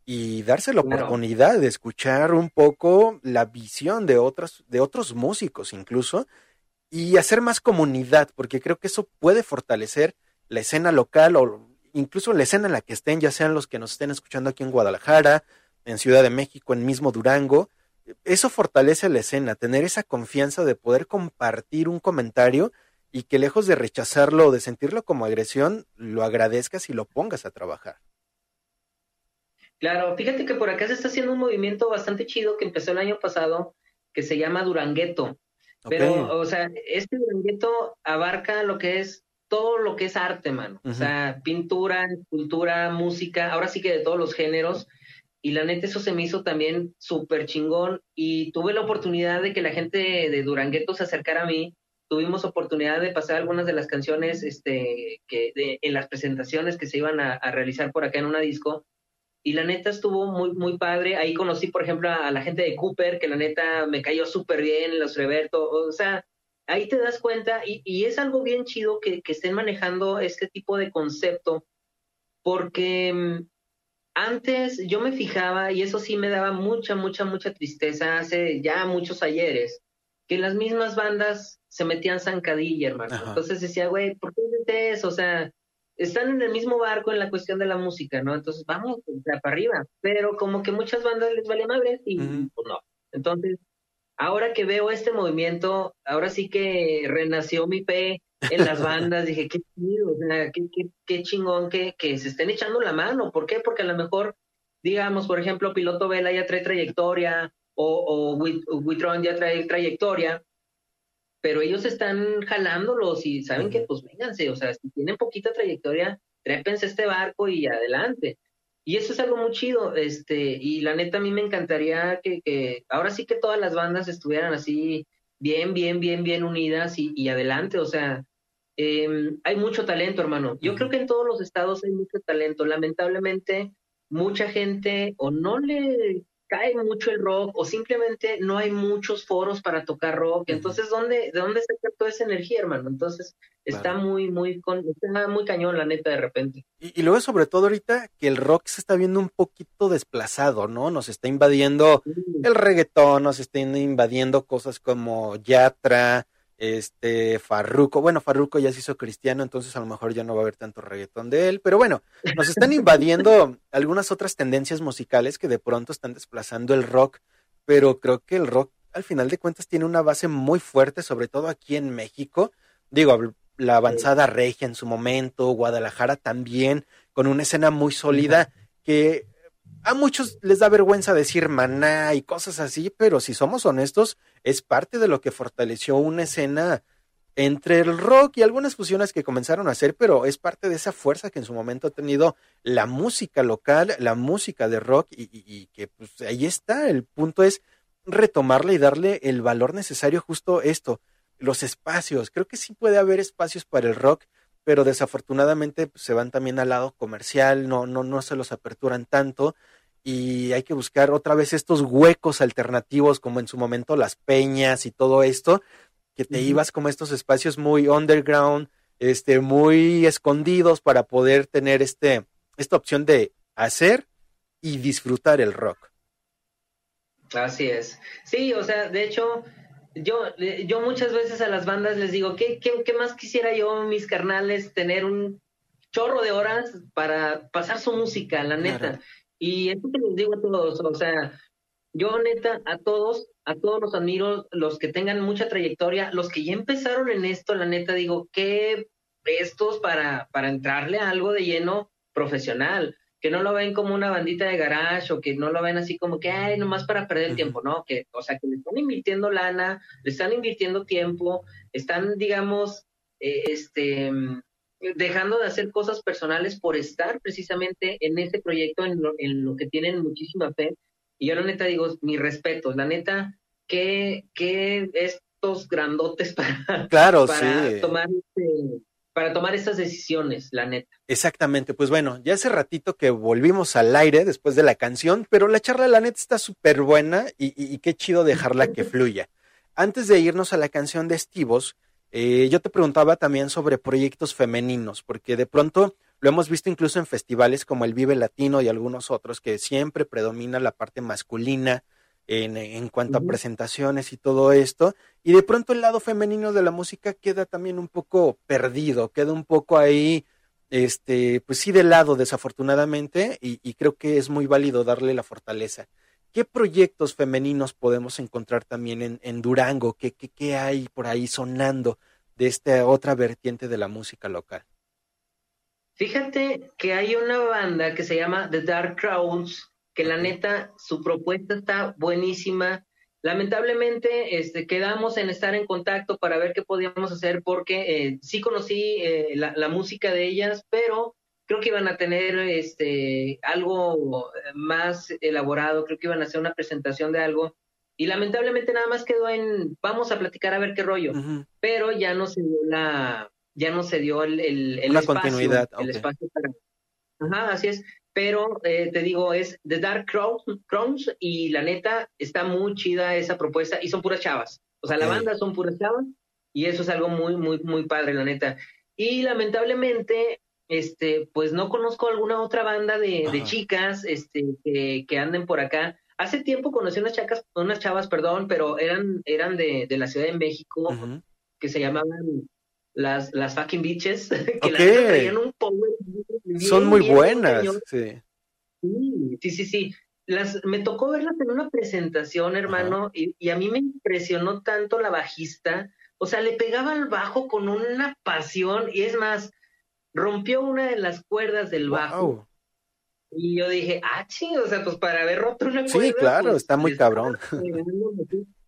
y darse la Claro. oportunidad de escuchar un poco la visión de otras, de otros músicos incluso, y hacer más comunidad, porque creo que eso puede fortalecer la escena local o incluso la escena en la que estén, ya sean los que nos estén escuchando aquí en Guadalajara, en Ciudad de México, en mismo Durango. Eso fortalece la escena, tener esa confianza de poder compartir un comentario y que lejos de rechazarlo o de sentirlo como agresión, lo agradezcas y lo pongas a trabajar. Claro, fíjate que por acá se está haciendo un movimiento bastante chido que empezó el año pasado, que se llama Durangueto. Pero, o sea, este Durangueto abarca lo que es todo lo que es arte, mano. O sea, pintura, escultura, música, ahora sí que de todos los géneros. Y la neta, eso se me hizo también súper chingón. Y tuve la oportunidad de que la gente de Durangueto se acercara a mí. Tuvimos oportunidad de pasar algunas de las canciones este, que de- en las presentaciones que se iban a, a realizar por acá en una disco. Y la neta estuvo muy, muy padre. Ahí conocí, por ejemplo, a, a la gente de Cooper, que la neta me cayó súper bien, los Reverto. O sea, ahí te das cuenta, y, y es algo bien chido que, que estén manejando este tipo de concepto, porque mm, antes yo me fijaba, y eso sí me daba mucha, mucha, mucha tristeza hace ya muchos ayeres, que las mismas bandas se metían zancadilla, hermano. Ajá. Entonces decía, güey, ¿por qué haces eso? O sea, están en el mismo barco en la cuestión de la música, ¿no? Entonces vamos para arriba, pero como que muchas bandas les vale madre y pues no. Entonces, ahora que veo este movimiento, ahora sí que renació mi fe en las bandas, dije, qué chido, o sea, qué, qué, qué chingón que, que se estén echando la mano. ¿Por qué? Porque a lo mejor, digamos, por ejemplo, Piloto Vela ya trae trayectoria o, o Wit- Witron ya trae trayectoria, pero ellos están jalándolos y saben que pues vénganse, o sea, si tienen poquita trayectoria, trépense este barco y adelante. Y eso es algo muy chido, este, y la neta a mí me encantaría que, que ahora sí que todas las bandas estuvieran así bien, bien, bien, bien unidas y, y adelante, o sea, em, hay mucho talento, hermano. Yo creo que en todos los estados hay mucho talento. Lamentablemente, mucha gente o no le cae mucho el rock o simplemente no hay muchos foros para tocar rock. Entonces, ¿dónde, ¿de dónde saca toda esa energía, hermano? Entonces, está muy, muy, con, está muy cañón, la neta, de repente. Y, y luego, sobre todo ahorita, que el rock se está viendo un poquito desplazado, ¿no? Nos está invadiendo el reggaetón, nos está invadiendo cosas como Yatra, este, Farruko. Bueno, Farruko ya se hizo cristiano, entonces a lo mejor ya no va a haber tanto reggaetón de él, pero bueno, nos están invadiendo algunas otras tendencias musicales que de pronto están desplazando el rock, pero creo que el rock al final de cuentas tiene una base muy fuerte, sobre todo aquí en México. Digo, la avanzada regia en su momento, Guadalajara también, con una escena muy sólida que a muchos les da vergüenza decir maná y cosas así, pero si somos honestos, es parte de lo que fortaleció una escena entre el rock y algunas fusiones que comenzaron a hacer, pero es parte de esa fuerza que en su momento ha tenido la música local, la música de rock, y, y- que pues ahí está. El punto es retomarla y darle el valor necesario justo esto, los espacios. Creo que sí puede haber espacios para el rock, pero desafortunadamente pues, se van también al lado comercial, no, no, no se los aperturan tanto y hay que buscar otra vez estos huecos alternativos como en su momento las peñas y todo esto, que te ibas como a estos espacios muy underground, este, muy escondidos para poder tener este, esta opción de hacer y disfrutar el rock. Así es. Sí, o sea, de hecho, yo, yo muchas veces a las bandas les digo, ¿qué, qué, qué más quisiera yo, mis carnales, tener un chorro de horas para pasar su música, la neta? Claro. Y eso que les digo a todos, o sea, yo neta, a todos, a todos los admiro, los que tengan mucha trayectoria, los que ya empezaron en esto, la neta, digo, qué estos para, para entrarle a algo de lleno profesional, que no lo ven como una bandita de garage o que no lo ven así como que, ay, nomás para perder el tiempo, ¿no? Que, o sea, que le están invirtiendo lana, le están invirtiendo tiempo, están, digamos, eh, este, dejando de hacer cosas personales por estar precisamente en ese proyecto en lo, en lo que tienen muchísima fe. Y yo la neta digo, mi respeto, la neta, que, que estos grandotes para, Claro, para sí. tomar este, para tomar estas decisiones, la neta. Exactamente, pues bueno, ya hace ratito que volvimos al aire después de la canción, pero la charla la neta está súper buena y, y- y qué chido dejarla que fluya. Antes de irnos a la canción de Estivos, eh, yo te preguntaba también sobre proyectos femeninos, porque de pronto lo hemos visto incluso en festivales como el Vive Latino y algunos otros, que siempre predomina la parte masculina en, en cuanto a presentaciones y todo esto, y de pronto el lado femenino de la música queda también un poco perdido, queda un poco ahí este, pues sí de lado desafortunadamente y, y creo que es muy válido darle la fortaleza. ¿Qué proyectos femeninos podemos encontrar también en, en Durango? ¿Qué, qué, qué hay por ahí sonando de esta otra vertiente de la música local? Fíjate que hay una banda que se llama The Dark Crowns, que la neta, su propuesta está buenísima. Lamentablemente, este, quedamos en estar en contacto para ver qué podíamos hacer, porque eh, sí conocí eh, la, la música de ellas, pero creo que iban a tener este, algo más elaborado, creo que iban a hacer una presentación de algo. Y lamentablemente nada más quedó en, vamos a platicar a ver qué rollo pero ya no se dio la ya no se dio el, el, el espacio, continuidad, el espacio para ajá así es pero eh, te digo es The Dark Crown- Crowns y la neta está muy chida esa propuesta y son puras chavas. O sea la banda son puras chavas y eso es algo muy muy muy padre la neta. Y lamentablemente este pues no conozco alguna otra banda de, de chicas este que, que anden por acá. Hace tiempo conocí unas chacas unas chavas perdón pero eran eran de, de la Ciudad de México que se llamaban las, las fucking bitches, que la Ok. neta traían un power bien, Son muy bien buenas, sí. Sí, sí, sí, sí. Las, me tocó verlas en una presentación, hermano, y, y a mí me impresionó tanto la bajista. O sea, le pegaba al bajo con una pasión, y es más, rompió una de las cuerdas del bajo. Wow. Y yo dije, ah, sí, o sea, pues para haber roto una Sí, cuerda. claro, pues, está muy cabrón.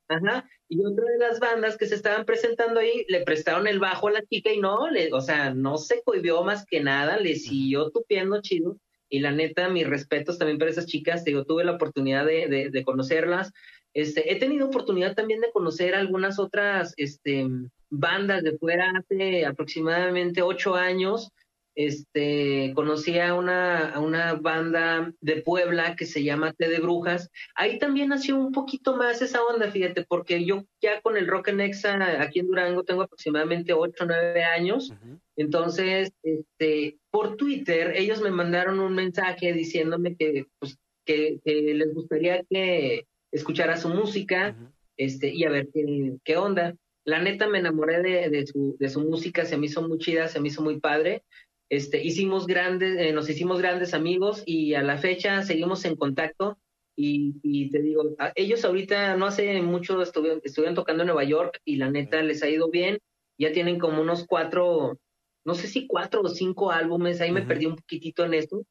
Ajá. Y otra de las bandas que se estaban presentando ahí le prestaron el bajo a la chica y no, le, o sea, no se cohibió más que nada, le siguió tupiendo chido. Y la neta, mis respetos también para esas chicas. Digo, tuve la oportunidad de, de, de conocerlas. Este, he tenido oportunidad también de conocer algunas otras este, bandas de fuera hace aproximadamente ocho años este, conocí a una, a una banda de Puebla que se llama Té de Brujas. Ahí también nació un poquito más esa onda, fíjate, porque yo ya con el Rock en Exa aquí en Durango tengo aproximadamente 8 o 9 años. Entonces, este, por Twitter, ellos me mandaron un mensaje diciéndome que, pues, que, que les gustaría que escuchara su música este, y a ver qué, qué onda. La neta me enamoré de, de, su, de su música, se me hizo muy chida, se me hizo muy padre. Este, hicimos grandes, eh, nos hicimos grandes amigos y a la fecha seguimos en contacto. Y, y te digo, ellos ahorita no hace mucho estuvieron, estuvieron tocando en Nueva York y la neta les ha ido bien. Ya tienen como unos cuatro, no sé si cuatro o cinco álbumes, ahí me Ujú. perdí un poquitito en eso.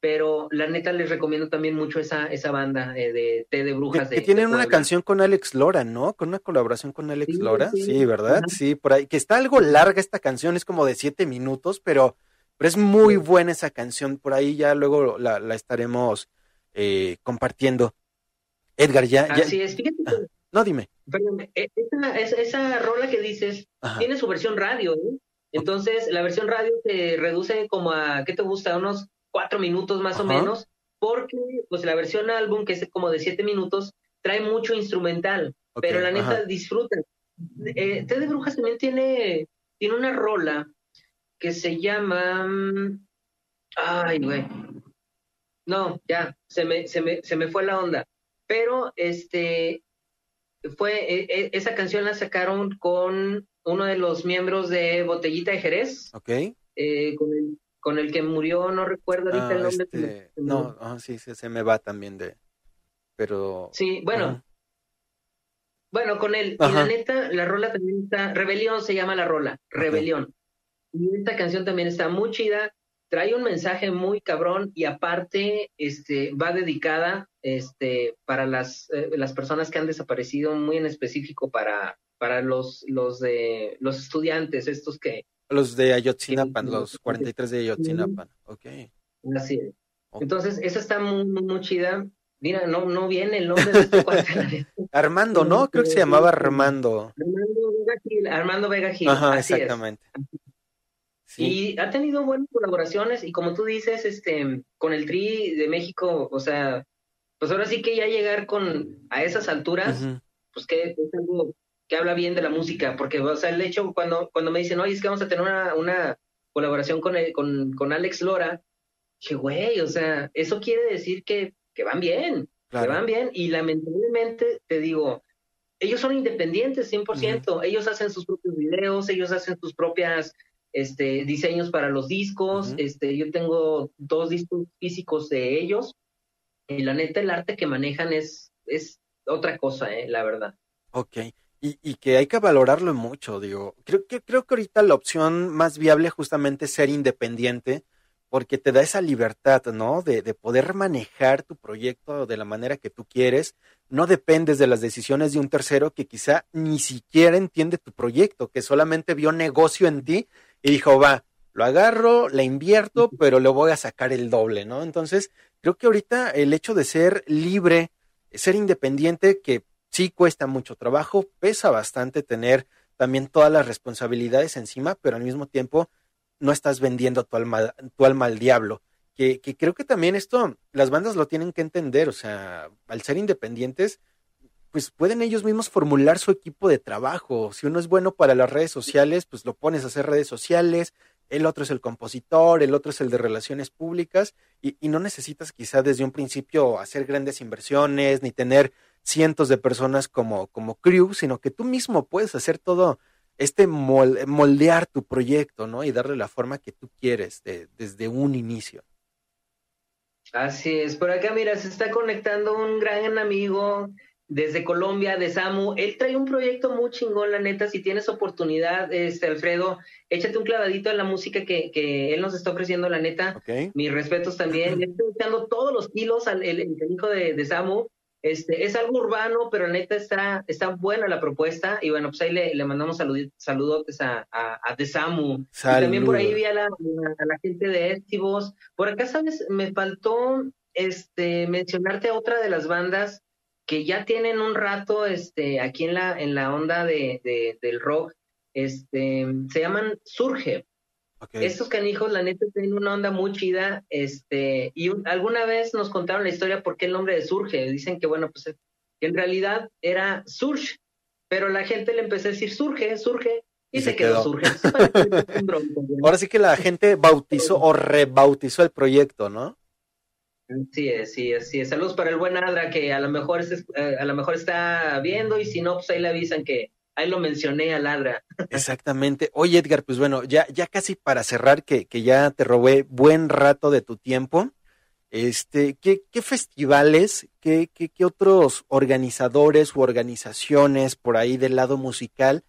Pero la neta les recomiendo también mucho esa, esa banda eh, de Té de Que, Brujas. que de- de tienen una Puebla. canción con Alex Lora, ¿no? Con una colaboración con Alex Sí, Lora. sí. Sí, ¿verdad? Ajá. Sí, por ahí. Que está algo larga esta canción, es como de siete minutos, pero, pero es muy buena esa canción. Por ahí ya luego la, la estaremos eh, compartiendo. Edgar, ya, ya- Así es, fíjate que, No, dime. perdón, e- esa, rola que dices Ajá. tiene su versión radio, ¿eh? Entonces, la versión radio se reduce como a, ¿qué te gusta? Unos cuatro minutos más o menos, porque pues la versión álbum, que es como de siete minutos, trae mucho instrumental, pero la neta ajá. disfruta. Eh, Té de Brujas también tiene, tiene una rola que se llama... mm, Ay, güey. No, ya, se me, se me, se me fue la onda. Pero este fue, e- e- esa canción la sacaron con uno de los miembros de Botellita de Jerez, Ok. eh, con, el, con el que murió, no recuerdo ahorita Ah, el nombre. se me- este, me- no, ah, sí, sí, se me va también de. Pero. Sí, bueno, Ajá. bueno, con él. Y la neta, la rola también está, Rebelión se llama la rola, Rebelión. Y esta canción también está muy chida, trae un mensaje muy cabrón y aparte este, va dedicada este, para las, eh, las personas que han desaparecido, muy en específico para, los, los, de, los estudiantes, estos que... Los de Ayotzinapan, Sí, los 43 de Ayotzinapan. Ok. Así es. Entonces, esa está muy, chida. Mira, no, no viene el nombre de este cuate. Armando, ¿no? Creo que se llamaba Armando. Armando Vega Gil. Armando Vega Gil, Ajá, así es. Sí. Y ha tenido buenas colaboraciones y como tú dices, este, con el Tri de México, o sea, pues ahora sí que ya llegar con a esas alturas, pues que es algo que habla bien de la música, porque o sea, el hecho cuando cuando me dicen, "Oye, es que vamos a tener una, una colaboración con, el- con con Alex Lora", dije, "Güey, o sea, eso quiere decir que que van bien, Claro. que van bien y lamentablemente te digo, ellos son independientes 100%, ellos hacen sus propios videos, ellos hacen sus propias este diseños para los discos, este yo tengo dos discos físicos de ellos y la neta el arte que manejan es es otra cosa, eh, la verdad. Ok. Y, y que hay que valorarlo mucho, digo. Creo que, creo que ahorita la opción más viable justamente es ser independiente, porque te da esa libertad, ¿no? De, de poder manejar tu proyecto de la manera que tú quieres. No dependes de las decisiones de un tercero que quizá ni siquiera entiende tu proyecto, que solamente vio negocio en ti y dijo, va, lo agarro, la invierto, pero le voy a sacar el doble, ¿no? Entonces, creo que ahorita el hecho de ser libre, ser independiente, que sí cuesta mucho trabajo, pesa bastante tener también todas las responsabilidades encima, pero al mismo tiempo no estás vendiendo tu alma, tu alma al diablo. Que, que creo que también esto, las bandas lo tienen que entender, o sea, al ser independientes, pues pueden ellos mismos formular su equipo de trabajo. Si uno es bueno para las redes sociales, pues lo pones a hacer redes sociales, el otro es el compositor, el otro es el de relaciones públicas, y, y no necesitas quizá desde un principio hacer grandes inversiones, ni tener cientos de personas como, como crew, sino que tú mismo puedes hacer todo este mol- moldear tu proyecto, ¿no? Y darle la forma que tú quieres de- desde un inicio. Así es, por acá mira, se está conectando un gran amigo desde Colombia, de Samu. Él trae un proyecto muy chingón, la neta. Si tienes oportunidad, este Alfredo, échate un clavadito en la música que, que él nos está ofreciendo, la neta. ¿Ok? Mis respetos también. Estoy echando todos los kilos al el, el hijo de, de Samu. Este, es algo urbano, pero neta está, está buena la propuesta. Y bueno, pues ahí le, le mandamos salud, saludotes a, a, a The Samu. Y también por ahí vi a la, a la gente de Estivos. Por acá, ¿sabes? Me faltó este, mencionarte a otra de las bandas que ya tienen un rato este, aquí en la, en la onda de, de- del rock. Este, se llaman Surge. Estos canijos, la neta, tienen una onda muy chida, este, y un- alguna vez nos contaron la historia por qué el nombre de Surge. Dicen que, bueno, pues en realidad era Surge, pero la gente le empezó a decir Surge, Surge, y, Y se, se quedó, quedó. Surge. Ahora sí que la gente bautizó o rebautizó el proyecto, ¿no? Sí, es, sí, es, sí. Saludos para el buen Adra que a lo mejor eh, a lo mejor está viendo y si no, pues ahí le avisan que ahí lo mencioné al Adra. Exactamente. Oye, Edgar, pues bueno, ya, ya casi para cerrar, que, que ya te robé buen rato de tu tiempo. Este, ¿qué, qué festivales, qué, qué, qué otros organizadores u organizaciones por ahí del lado musical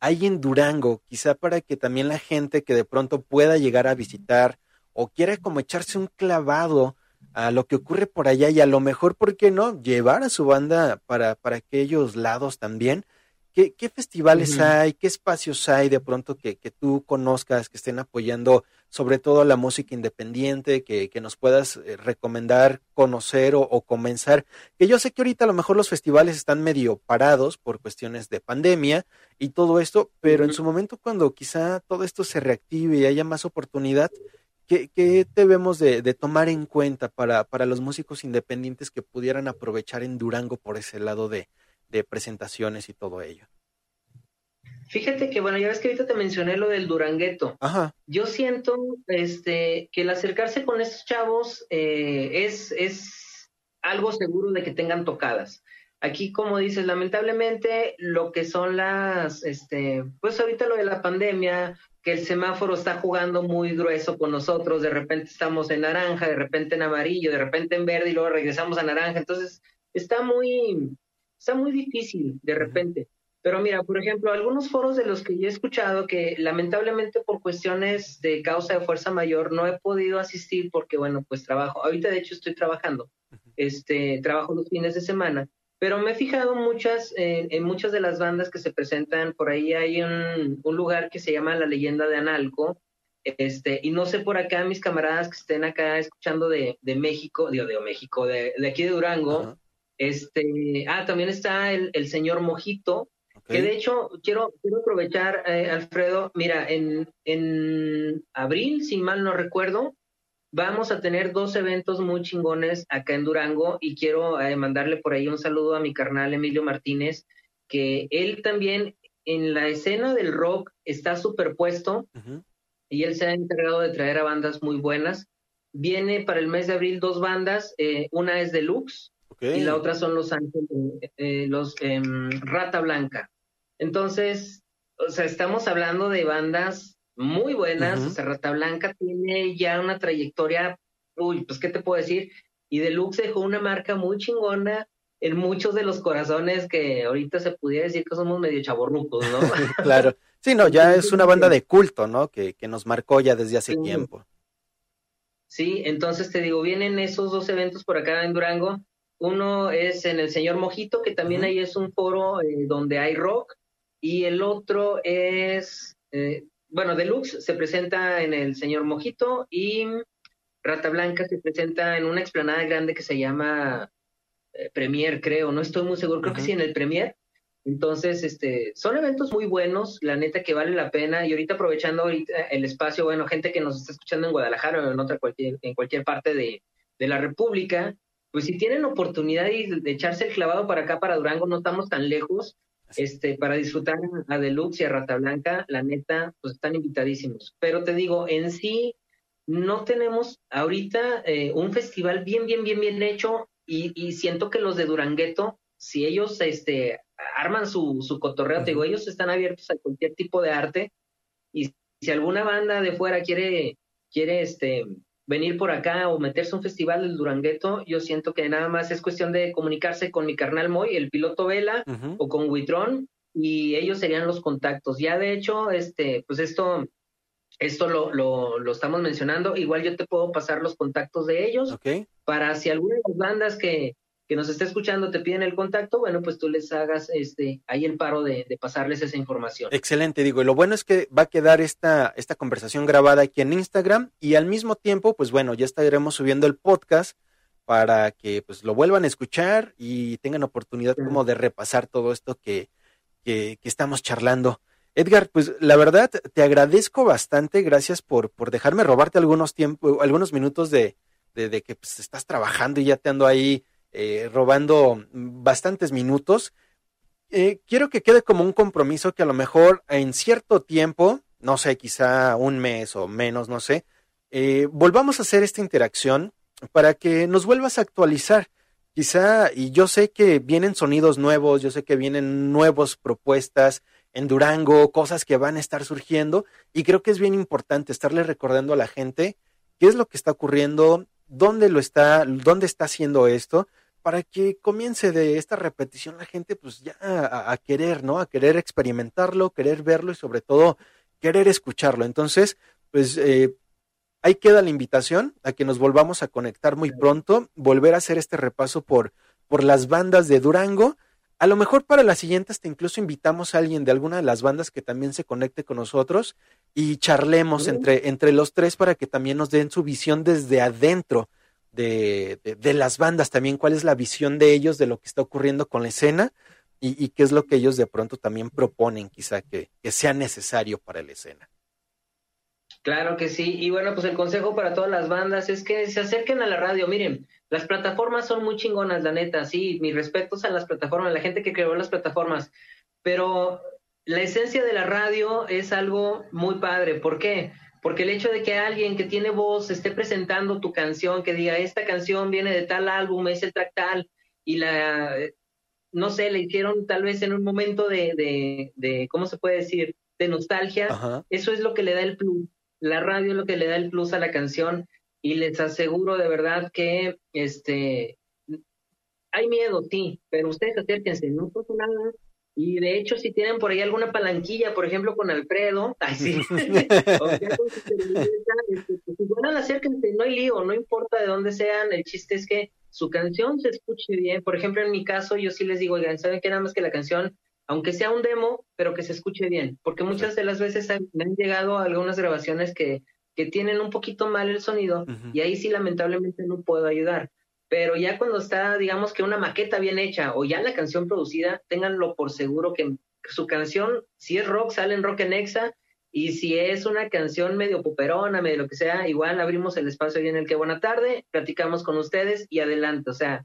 hay en Durango? Quizá para que también la gente que de pronto pueda llegar a visitar o quiera como echarse un clavado a lo que ocurre por allá y a lo mejor, ¿por qué no? Llevar a su banda para, para aquellos lados también. ¿Qué, qué festivales Ujú. hay? ¿Qué espacios hay de pronto que, que tú conozcas, que estén apoyando sobre todo la música independiente, que, que nos puedas eh, recomendar, conocer o, o comenzar? Que yo sé que ahorita a lo mejor los festivales están medio parados por cuestiones de pandemia y todo esto, pero en su momento cuando quizá todo esto se reactive y haya más oportunidad, ¿qué, qué debemos de, de tomar en cuenta para, para los músicos independientes que pudieran aprovechar en Durango por ese lado de, de presentaciones y todo ello? Fíjate que, bueno, ya ves que ahorita te mencioné lo del Durangueto. Ajá, Yo siento este, que el acercarse con estos chavos eh, es, es algo seguro de que tengan tocadas. Aquí, como dices, lamentablemente lo que son las, este, pues ahorita lo de la pandemia, que el semáforo está jugando muy grueso con nosotros, de repente estamos en naranja, de repente en amarillo, de repente en verde y luego regresamos a naranja, entonces está muy, está muy difícil de repente. Pero mira, por ejemplo, algunos foros de los que yo he escuchado que lamentablemente por cuestiones de causa de fuerza mayor no he podido asistir porque, bueno, pues trabajo. Ahorita de hecho estoy trabajando, este, trabajo los fines de semana, pero me he fijado muchas, eh, en muchas de las bandas que se presentan, por ahí. Hay un, un lugar que se llama La Leyenda de Analco, este, y no sé por acá mis camaradas que estén acá escuchando de, de México, digo, de México, de, de aquí de Durango, este, ah, también está el, el señor Mojito, que de hecho quiero, quiero aprovechar, eh, Alfredo, mira, en, en abril, si mal no recuerdo, vamos a tener dos eventos muy chingones acá en Durango y quiero eh, mandarle por ahí un saludo a mi carnal Emilio Martínez, que él también en la escena del rock está superpuesto y él se ha encargado de traer a bandas muy buenas. Viene para el mes de abril dos bandas, eh, una es Deluxe y la otra son los ángeles, eh, los em, Rata Blanca. Entonces, o sea, estamos hablando de bandas muy buenas. O Rata Blanca tiene ya una trayectoria, uy, pues, ¿qué te puedo decir? Y Deluxe dejó una marca muy chingona en muchos de los corazones que ahorita se pudiera decir que somos medio chaborrucos, ¿no? Claro. Sí, no, ya es una banda de culto, ¿no? Que, que nos marcó ya desde hace Sí. tiempo. Sí, entonces te digo, vienen esos dos eventos por acá en Durango. Uno es en el Señor Mojito, que también ahí es un foro eh, donde hay rock, y el otro es, eh, bueno, Deluxe se presenta en el Señor Mojito y Rata Blanca se presenta en una explanada grande que se llama eh, Premier, creo, no estoy muy seguro, creo que sí, en el Premier. Entonces, este, son eventos muy buenos, la neta que vale la pena. Y ahorita aprovechando ahorita el espacio, bueno, gente que nos está escuchando en Guadalajara o en otra cualquier, en cualquier parte de, de la República, pues si tienen oportunidad de, de echarse el clavado para acá, para Durango, no estamos tan lejos, este, para disfrutar a Deluxe y a Rata Blanca, la neta, pues están invitadísimos. Pero te digo, en sí, no tenemos ahorita eh, un festival bien, bien, bien, bien hecho y, y siento que los de Durangueto, si ellos este, arman su, su cotorreo, te digo, ellos están abiertos a cualquier tipo de arte y si alguna banda de fuera quiere, quiere este, venir por acá o meterse a un festival del Durangueto, yo siento que nada más es cuestión de comunicarse con mi carnal Moy, el piloto Vela, o con Witron y ellos serían los contactos. Ya de hecho, este, pues esto, esto lo, lo, lo estamos mencionando. Igual yo te puedo pasar los contactos de ellos para si alguna de las bandas que, que nos está escuchando te piden el contacto, bueno, pues tú les hagas este ahí el paro de, de pasarles esa información. Excelente, digo, y lo bueno es que va a quedar esta, esta conversación grabada aquí en Instagram y al mismo tiempo, pues bueno, ya estaremos subiendo el podcast para que pues lo vuelvan a escuchar y tengan oportunidad como de repasar todo esto que, que, que estamos charlando. Edgar, pues la verdad te agradezco bastante, gracias por, por dejarme robarte algunos tiempos, algunos minutos de, de, de que pues, estás trabajando y ya te ando ahí eh, robando bastantes minutos. Eh, quiero que quede como un compromiso que a lo mejor en cierto tiempo, no sé, quizá un mes o menos, no sé, eh, volvamos a hacer esta interacción para que nos vuelvas a actualizar. Quizá, y yo sé que vienen sonidos nuevos, yo sé que vienen nuevas propuestas en Durango, cosas que van a estar surgiendo, y creo que es bien importante estarle recordando a la gente qué es lo que está ocurriendo, dónde lo está, dónde está haciendo esto, para que comience de esta repetición la gente pues ya a, a querer, ¿no? A querer experimentarlo, querer verlo y sobre todo querer escucharlo. Entonces, pues eh, ahí queda la invitación a que nos volvamos a conectar muy pronto, volver a hacer este repaso por, por las bandas de Durango. A lo mejor para la siguiente hasta incluso invitamos a alguien de alguna de las bandas que también se conecte con nosotros y charlemos entre, entre los tres para que también nos den su visión desde adentro de, de, de las bandas, también cuál es la visión de ellos de lo que está ocurriendo con la escena y, qué es lo que ellos de pronto también proponen quizá que, que sea necesario para la escena. Claro que sí. Y bueno, pues el consejo para todas las bandas es que se acerquen a la radio. Miren, las plataformas son muy chingonas, la neta. Sí, mis respetos a las plataformas, la gente que creó las plataformas. Pero la esencia de la radio es algo muy padre. ¿Por qué? Porque el hecho de que alguien que tiene voz esté presentando tu canción, que diga, esta canción viene de tal álbum, es el track tal, y la, no sé, le hicieron tal vez en un momento de, de, de ¿cómo se puede decir? De nostalgia. Ajá. Eso es lo que le da el plus. La radio es lo que le da el plus a la canción y les aseguro de verdad que este hay miedo, sí, pero ustedes acérquense, no pasa nada. Y de hecho, si tienen por ahí alguna palanquilla, por ejemplo, con Alfredo, ay, sí, o sea, con su servilleta, este, pues, igual acérquense, no hay lío, no importa de dónde sean, el chiste es que su canción se escuche bien. Por ejemplo, en mi caso, yo sí les digo, oigan, ¿saben qué? Nada más que la canción aunque sea un demo, pero que se escuche bien, porque muchas de las veces han- me han llegado algunas grabaciones que, que tienen un poquito mal el sonido y ahí sí lamentablemente no puedo ayudar. Pero ya cuando está, digamos que una maqueta bien hecha o ya la canción producida, ténganlo por seguro que su canción, si es rock, sale en Rock en Exa, y si es una canción medio poperona, medio lo que sea, igual abrimos el espacio ahí en el que buena tarde, platicamos con ustedes y adelante. O sea,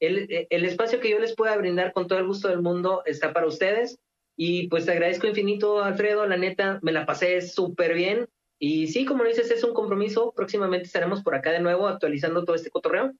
el, espacio que yo les pueda brindar con todo el gusto del mundo está para ustedes. Y pues te agradezco infinito, Alfredo. La neta, me la pasé súper bien. Y sí, como dices, es un compromiso. Próximamente estaremos por acá de nuevo actualizando todo este cotorreo.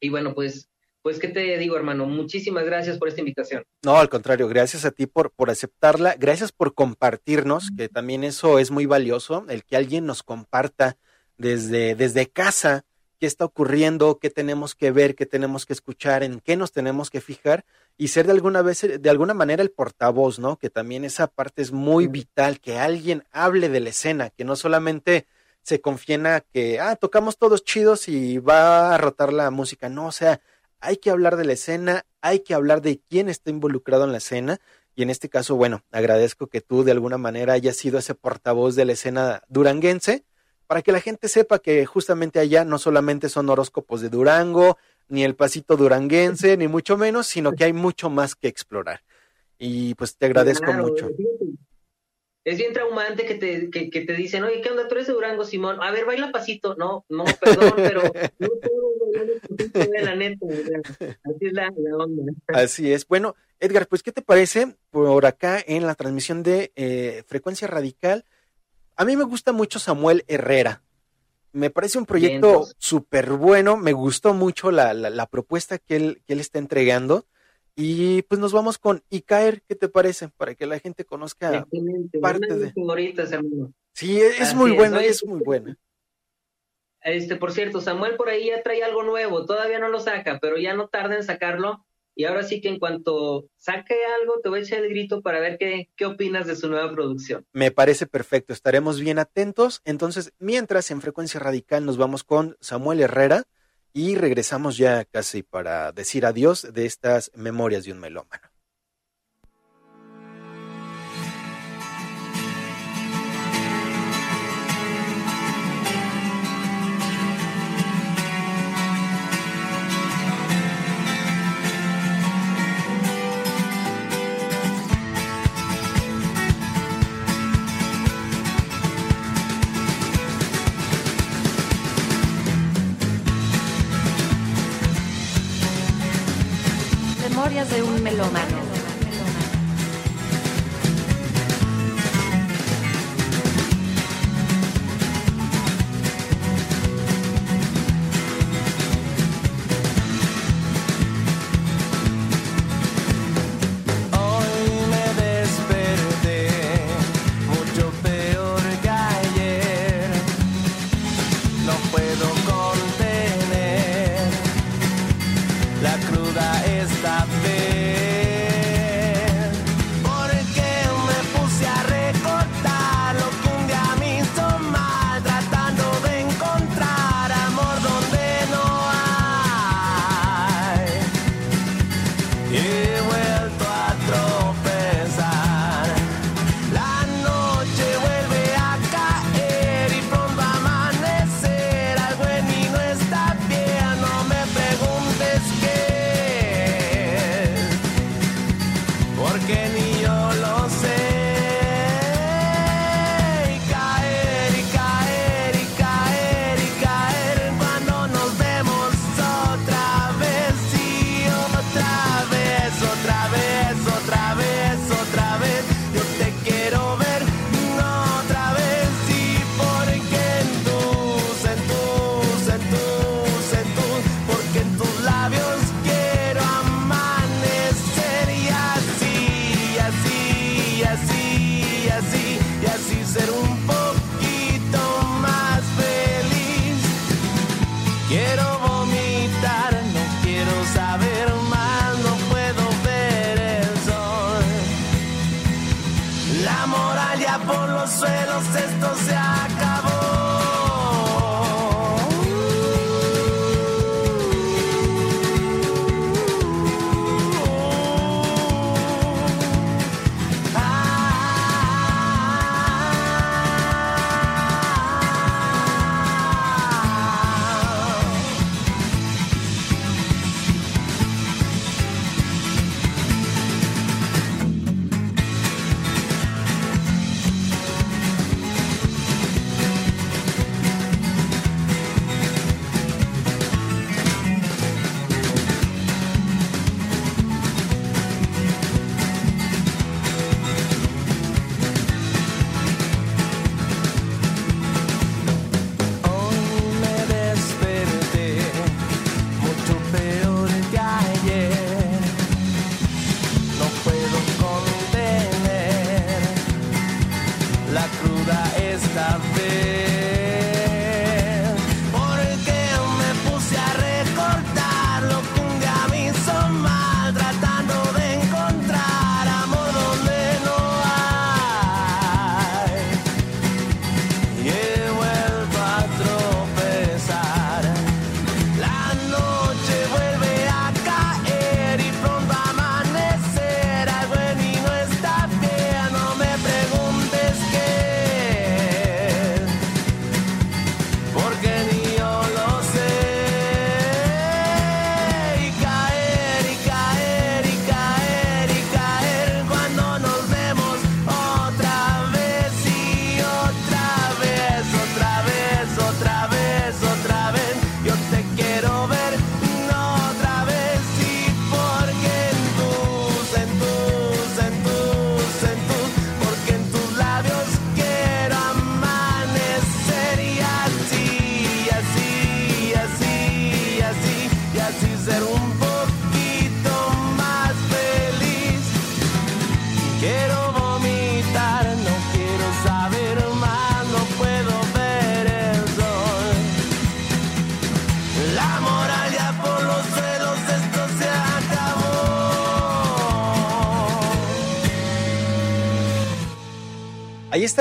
Y bueno, pues, pues, ¿qué te digo, hermano? Muchísimas gracias por esta invitación. No, al contrario, gracias a ti por, por aceptarla, gracias por compartirnos, que también eso es muy valioso, el que alguien nos comparta desde, desde casa qué está ocurriendo, qué tenemos que ver, qué tenemos que escuchar, en qué nos tenemos que fijar y ser de alguna vez, de alguna manera el portavoz, ¿no? Que también esa parte es muy vital, que alguien hable de la escena, que no solamente se confiena que, ah, tocamos todos chidos y va a rotar la música, no, o sea, hay que hablar de la escena, hay que hablar de quién está involucrado en la escena. Y en este caso, bueno, agradezco que tú de alguna manera hayas sido ese portavoz de la escena duranguense, para que la gente sepa que justamente allá no solamente son horóscopos de Durango, ni el pasito duranguense, ni mucho menos, sino que hay mucho más que explorar. Y pues te agradezco Claro, mucho. Es bien traumante que te, que, que te dicen, oye, ¿qué onda? Tú eres de Durango, Simón. A ver, baila pasito. No, no, perdón, pero no la neta. Así es la, la onda. Así es. Bueno, Edgar, pues, ¿qué te parece por acá en la transmisión de eh, Frecuencia Radical? A mí me gusta mucho Samuel Herrera. Me parece un proyecto súper bueno. Me gustó mucho la, la, la propuesta que él, que él está entregando. Y pues nos vamos con Icaer, ¿qué te parece? Para que la gente conozca. Excelente. parte Una de favoritas. Sí, es Así muy es, buena, ¿no? es muy buena. Este, por cierto, Samuel por ahí ya trae algo nuevo, todavía no lo saca, pero ya no tarda en sacarlo. Y ahora sí que en cuanto saque algo, te voy a echar el grito para ver qué, qué opinas de su nueva producción. Me parece perfecto, estaremos bien atentos. Entonces, mientras en Frecuencia Radical nos vamos con Samuel Herrera y regresamos ya casi para decir adiós de estas memorias de un melómano. melómano.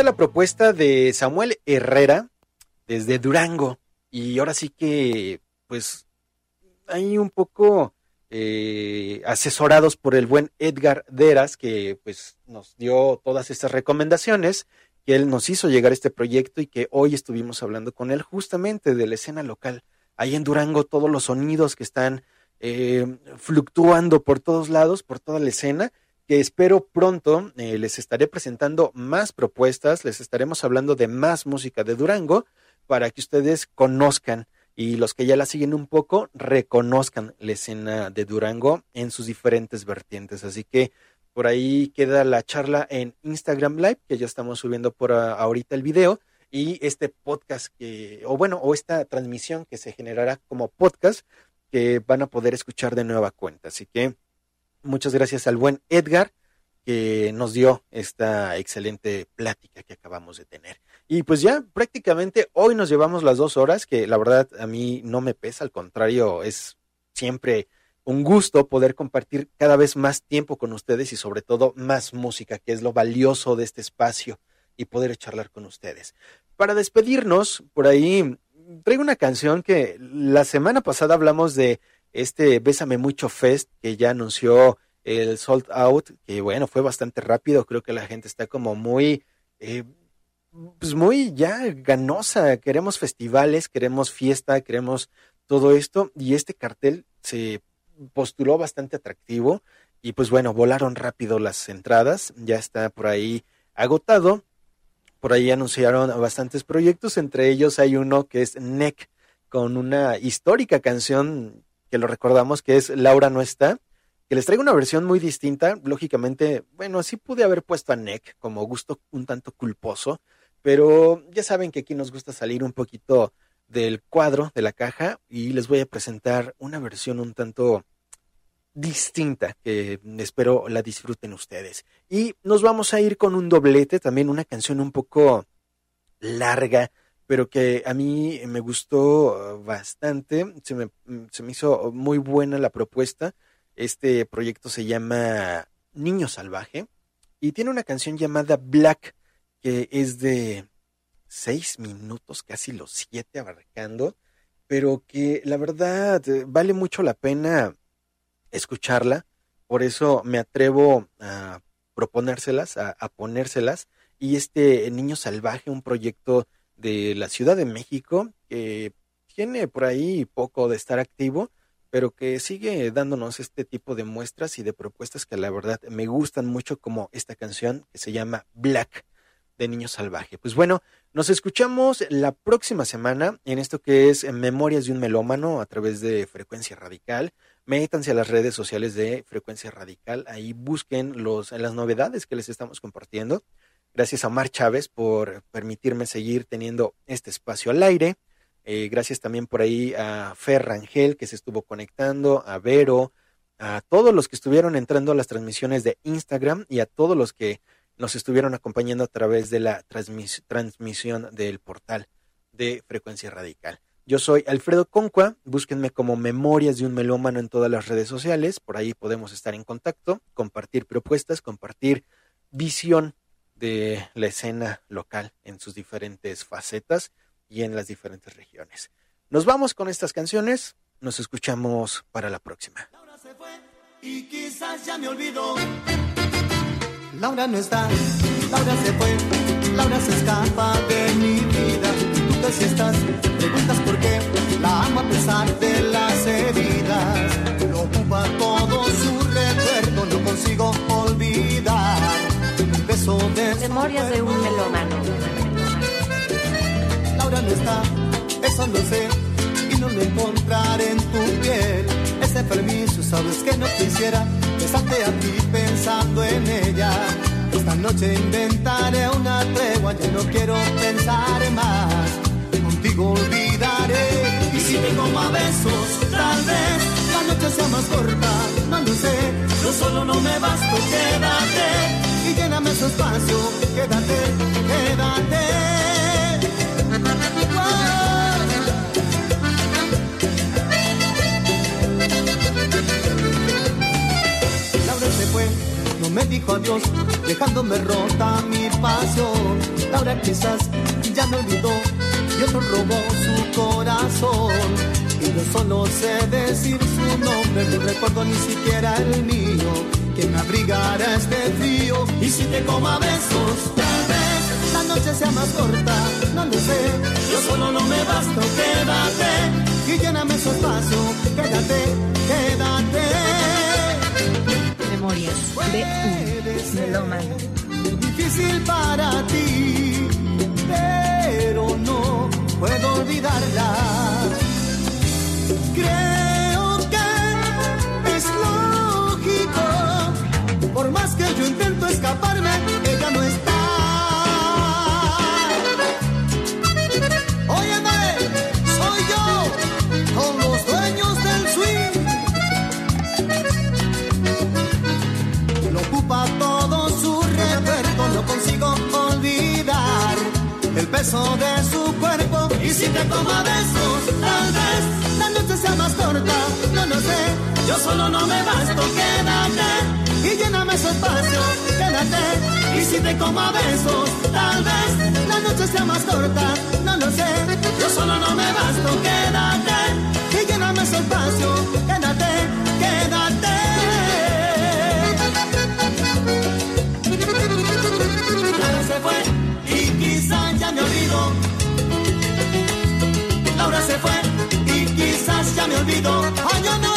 la propuesta de Samuel Herrera desde Durango. Y ahora sí que, pues, ahí un poco eh, asesorados por el buen Edgar Deras, que pues nos dio todas estas recomendaciones, que él nos hizo llegar este proyecto y que hoy estuvimos hablando con él justamente de la escena local. Ahí en Durango todos los sonidos que están eh, fluctuando por todos lados, por toda la escena, que espero pronto eh, les estaré presentando más propuestas, les estaremos hablando de más música de Durango para que ustedes conozcan y los que ya la siguen un poco reconozcan la escena de Durango en sus diferentes vertientes. Así que por ahí queda la charla en Instagram Live, que ya estamos subiendo por ah, ahorita el video, y este podcast que, o bueno, o esta transmisión que se generará como podcast que van a poder escuchar de nueva cuenta. Así que muchas gracias al buen Edgar que nos dio esta excelente plática que acabamos de tener. Y pues ya prácticamente hoy nos llevamos las dos horas, que la verdad a mí no me pesa, al contrario, es siempre un gusto poder compartir cada vez más tiempo con ustedes y sobre todo más música, que es lo valioso de este espacio y poder charlar con ustedes. Para despedirnos, por ahí traigo una canción que la semana pasada hablamos de este Bésame Mucho Fest que ya anunció el Sold Out, que bueno, fue bastante rápido, creo que la gente está como muy, eh, pues muy ya ganosa, queremos festivales, queremos fiesta, queremos todo esto y este cartel se postuló bastante atractivo y pues bueno, volaron rápido las entradas, ya está por ahí agotado. Por ahí anunciaron bastantes proyectos, entre ellos hay uno que es NEC, con una histórica canción que lo recordamos que es Laura no está, que les traigo una versión muy distinta. Lógicamente, bueno, sí pude haber puesto a NEC como gusto un tanto culposo, pero ya saben que aquí nos gusta salir un poquito del cuadro, de la caja, y les voy a presentar una versión un tanto distinta que espero la disfruten ustedes. Y nos vamos a ir con un doblete, también una canción un poco larga, pero que a mí me gustó uh, bastante, se me, se me hizo muy buena la propuesta. Este proyecto se llama Niño Salvaje y tiene una canción llamada Black que es de seis minutos, casi los siete abarcando, pero que la verdad eh, vale mucho la pena escucharla, por eso me atrevo a proponérselas, a, a ponérselas, y este Niño Salvaje, un proyecto de la Ciudad de México que tiene por ahí poco de estar activo, pero que sigue dándonos este tipo de muestras y de propuestas que la verdad me gustan mucho como esta canción que se llama Black de Niño Salvaje. Pues bueno, nos escuchamos la próxima semana en esto que es Memorias de un Melómano a través de Frecuencia Radical. Métanse a las redes sociales de Frecuencia Radical, ahí busquen los, las novedades que les estamos compartiendo. Gracias a Omar Chávez por permitirme seguir teniendo este espacio al aire. Eh, gracias también por ahí a Fer Rangel que se estuvo conectando, a Vero, a todos los que estuvieron entrando a las transmisiones de Instagram y a todos los que nos estuvieron acompañando a través de la transmis transmisión del portal de Frecuencia Radical. Yo soy Alfredo Concua, búsquenme como Memorias de un Melómano en todas las redes sociales, por ahí podemos estar en contacto, compartir propuestas, compartir visión de la escena local en sus diferentes facetas y en las diferentes regiones. Nos vamos con estas canciones, nos escuchamos para la próxima. Y quizás ya me olvidó. Laura no está, Laura se fue, Laura se escapa de mi vida. Tú que si estás, preguntas por qué. La amo a pesar de las heridas. Memorias de un melómano. Laura no está, eso lo sé, y no lo encontraré en tu piel. Ese permiso, sabes que no quisiera besarte a ti pensando en ella. Esta noche inventaré una tregua, ya no quiero pensar más. Contigo olvidaré, y si te como a besos, tal vez la noche sea más corta, no lo sé. Yo solo no me basto, quédate y lléname su espacio. Quédate, quédate. Laura se fue, no me dijo adiós, dejándome rota mi pasión. Laura quizás ya me olvidó y otro robó su corazón. Y yo solo sé decir su nombre, no recuerdo ni siquiera el mío. Que me este frío y si te coma besos, tal vez la noche sea más corta, no lo sé. Yo solo no me basto, quédate y lléname su espacio. Quédate, quédate. Memorias de un melómano. difícil para ti, pero no puedo olvidarla. yo intento escaparme, ella no está. Óyeme, soy yo, con los dueños del swing. Lo ocupa todo su recuerdo, no consigo olvidar el peso de su cuerpo. Y si te toma besos, tal vez la noche sea más corta, no lo no sé. Yo solo no me basto, quédate y lléname ese espacio, quédate. Y si te como a besos, tal vez la noche sea más corta, no lo sé. Yo solo no me basto, quédate y lléname ese espacio, quédate, quédate. Laura se fue y quizás ya me olvidó. Laura se fue y quizás ya me no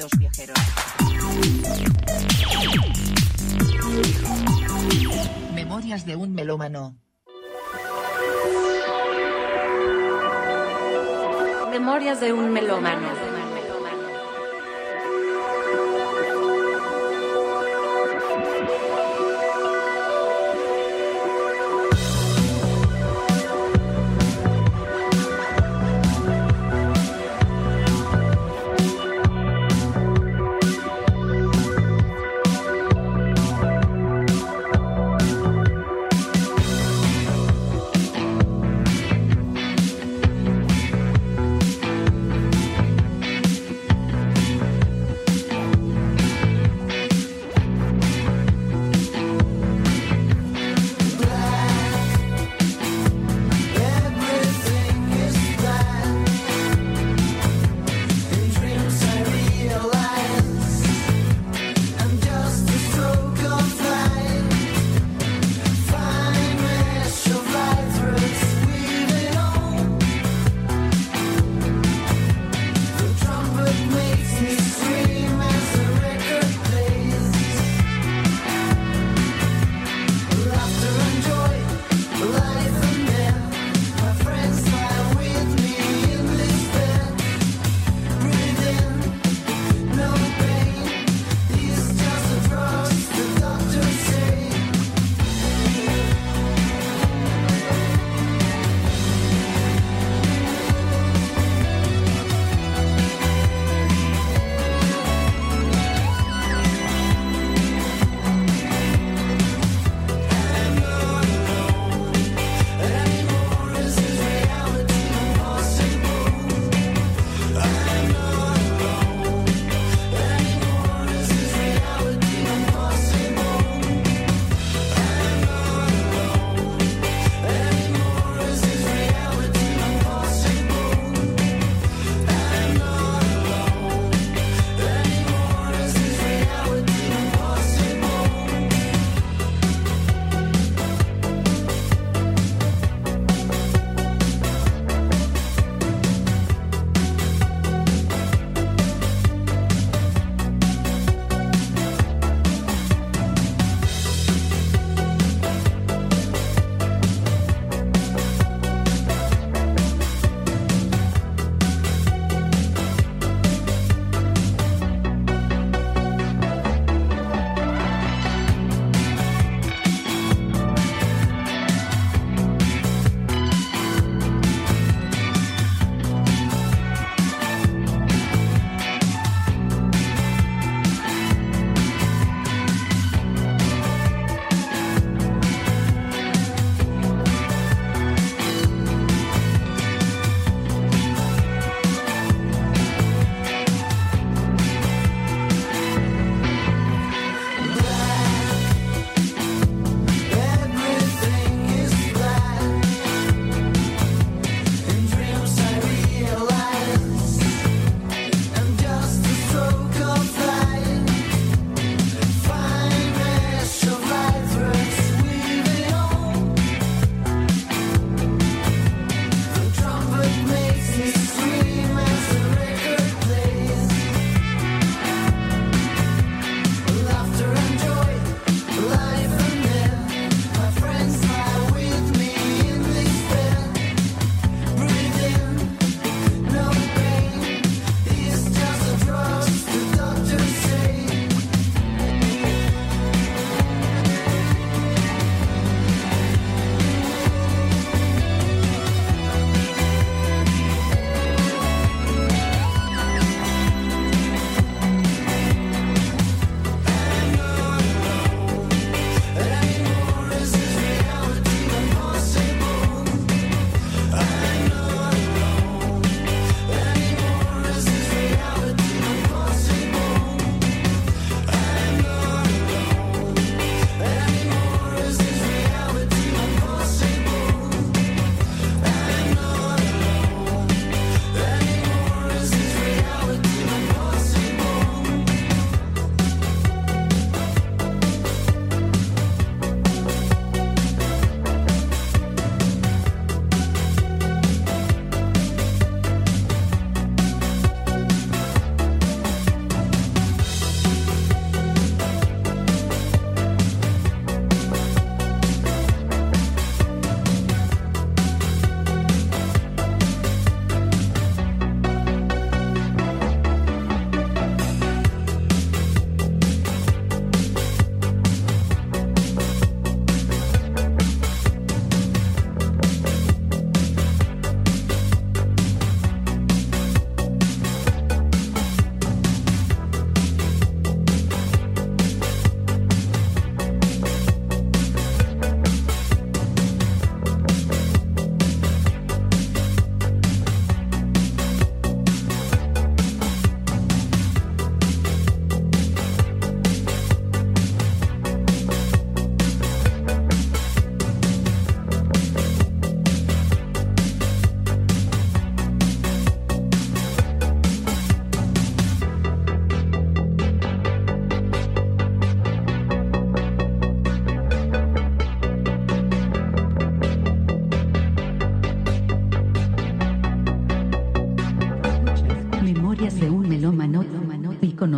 oídos viajeros. Memorias de un melómano. Memorias de un melómano.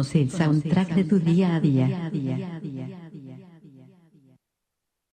Conoce el soundtrack de tu día a día.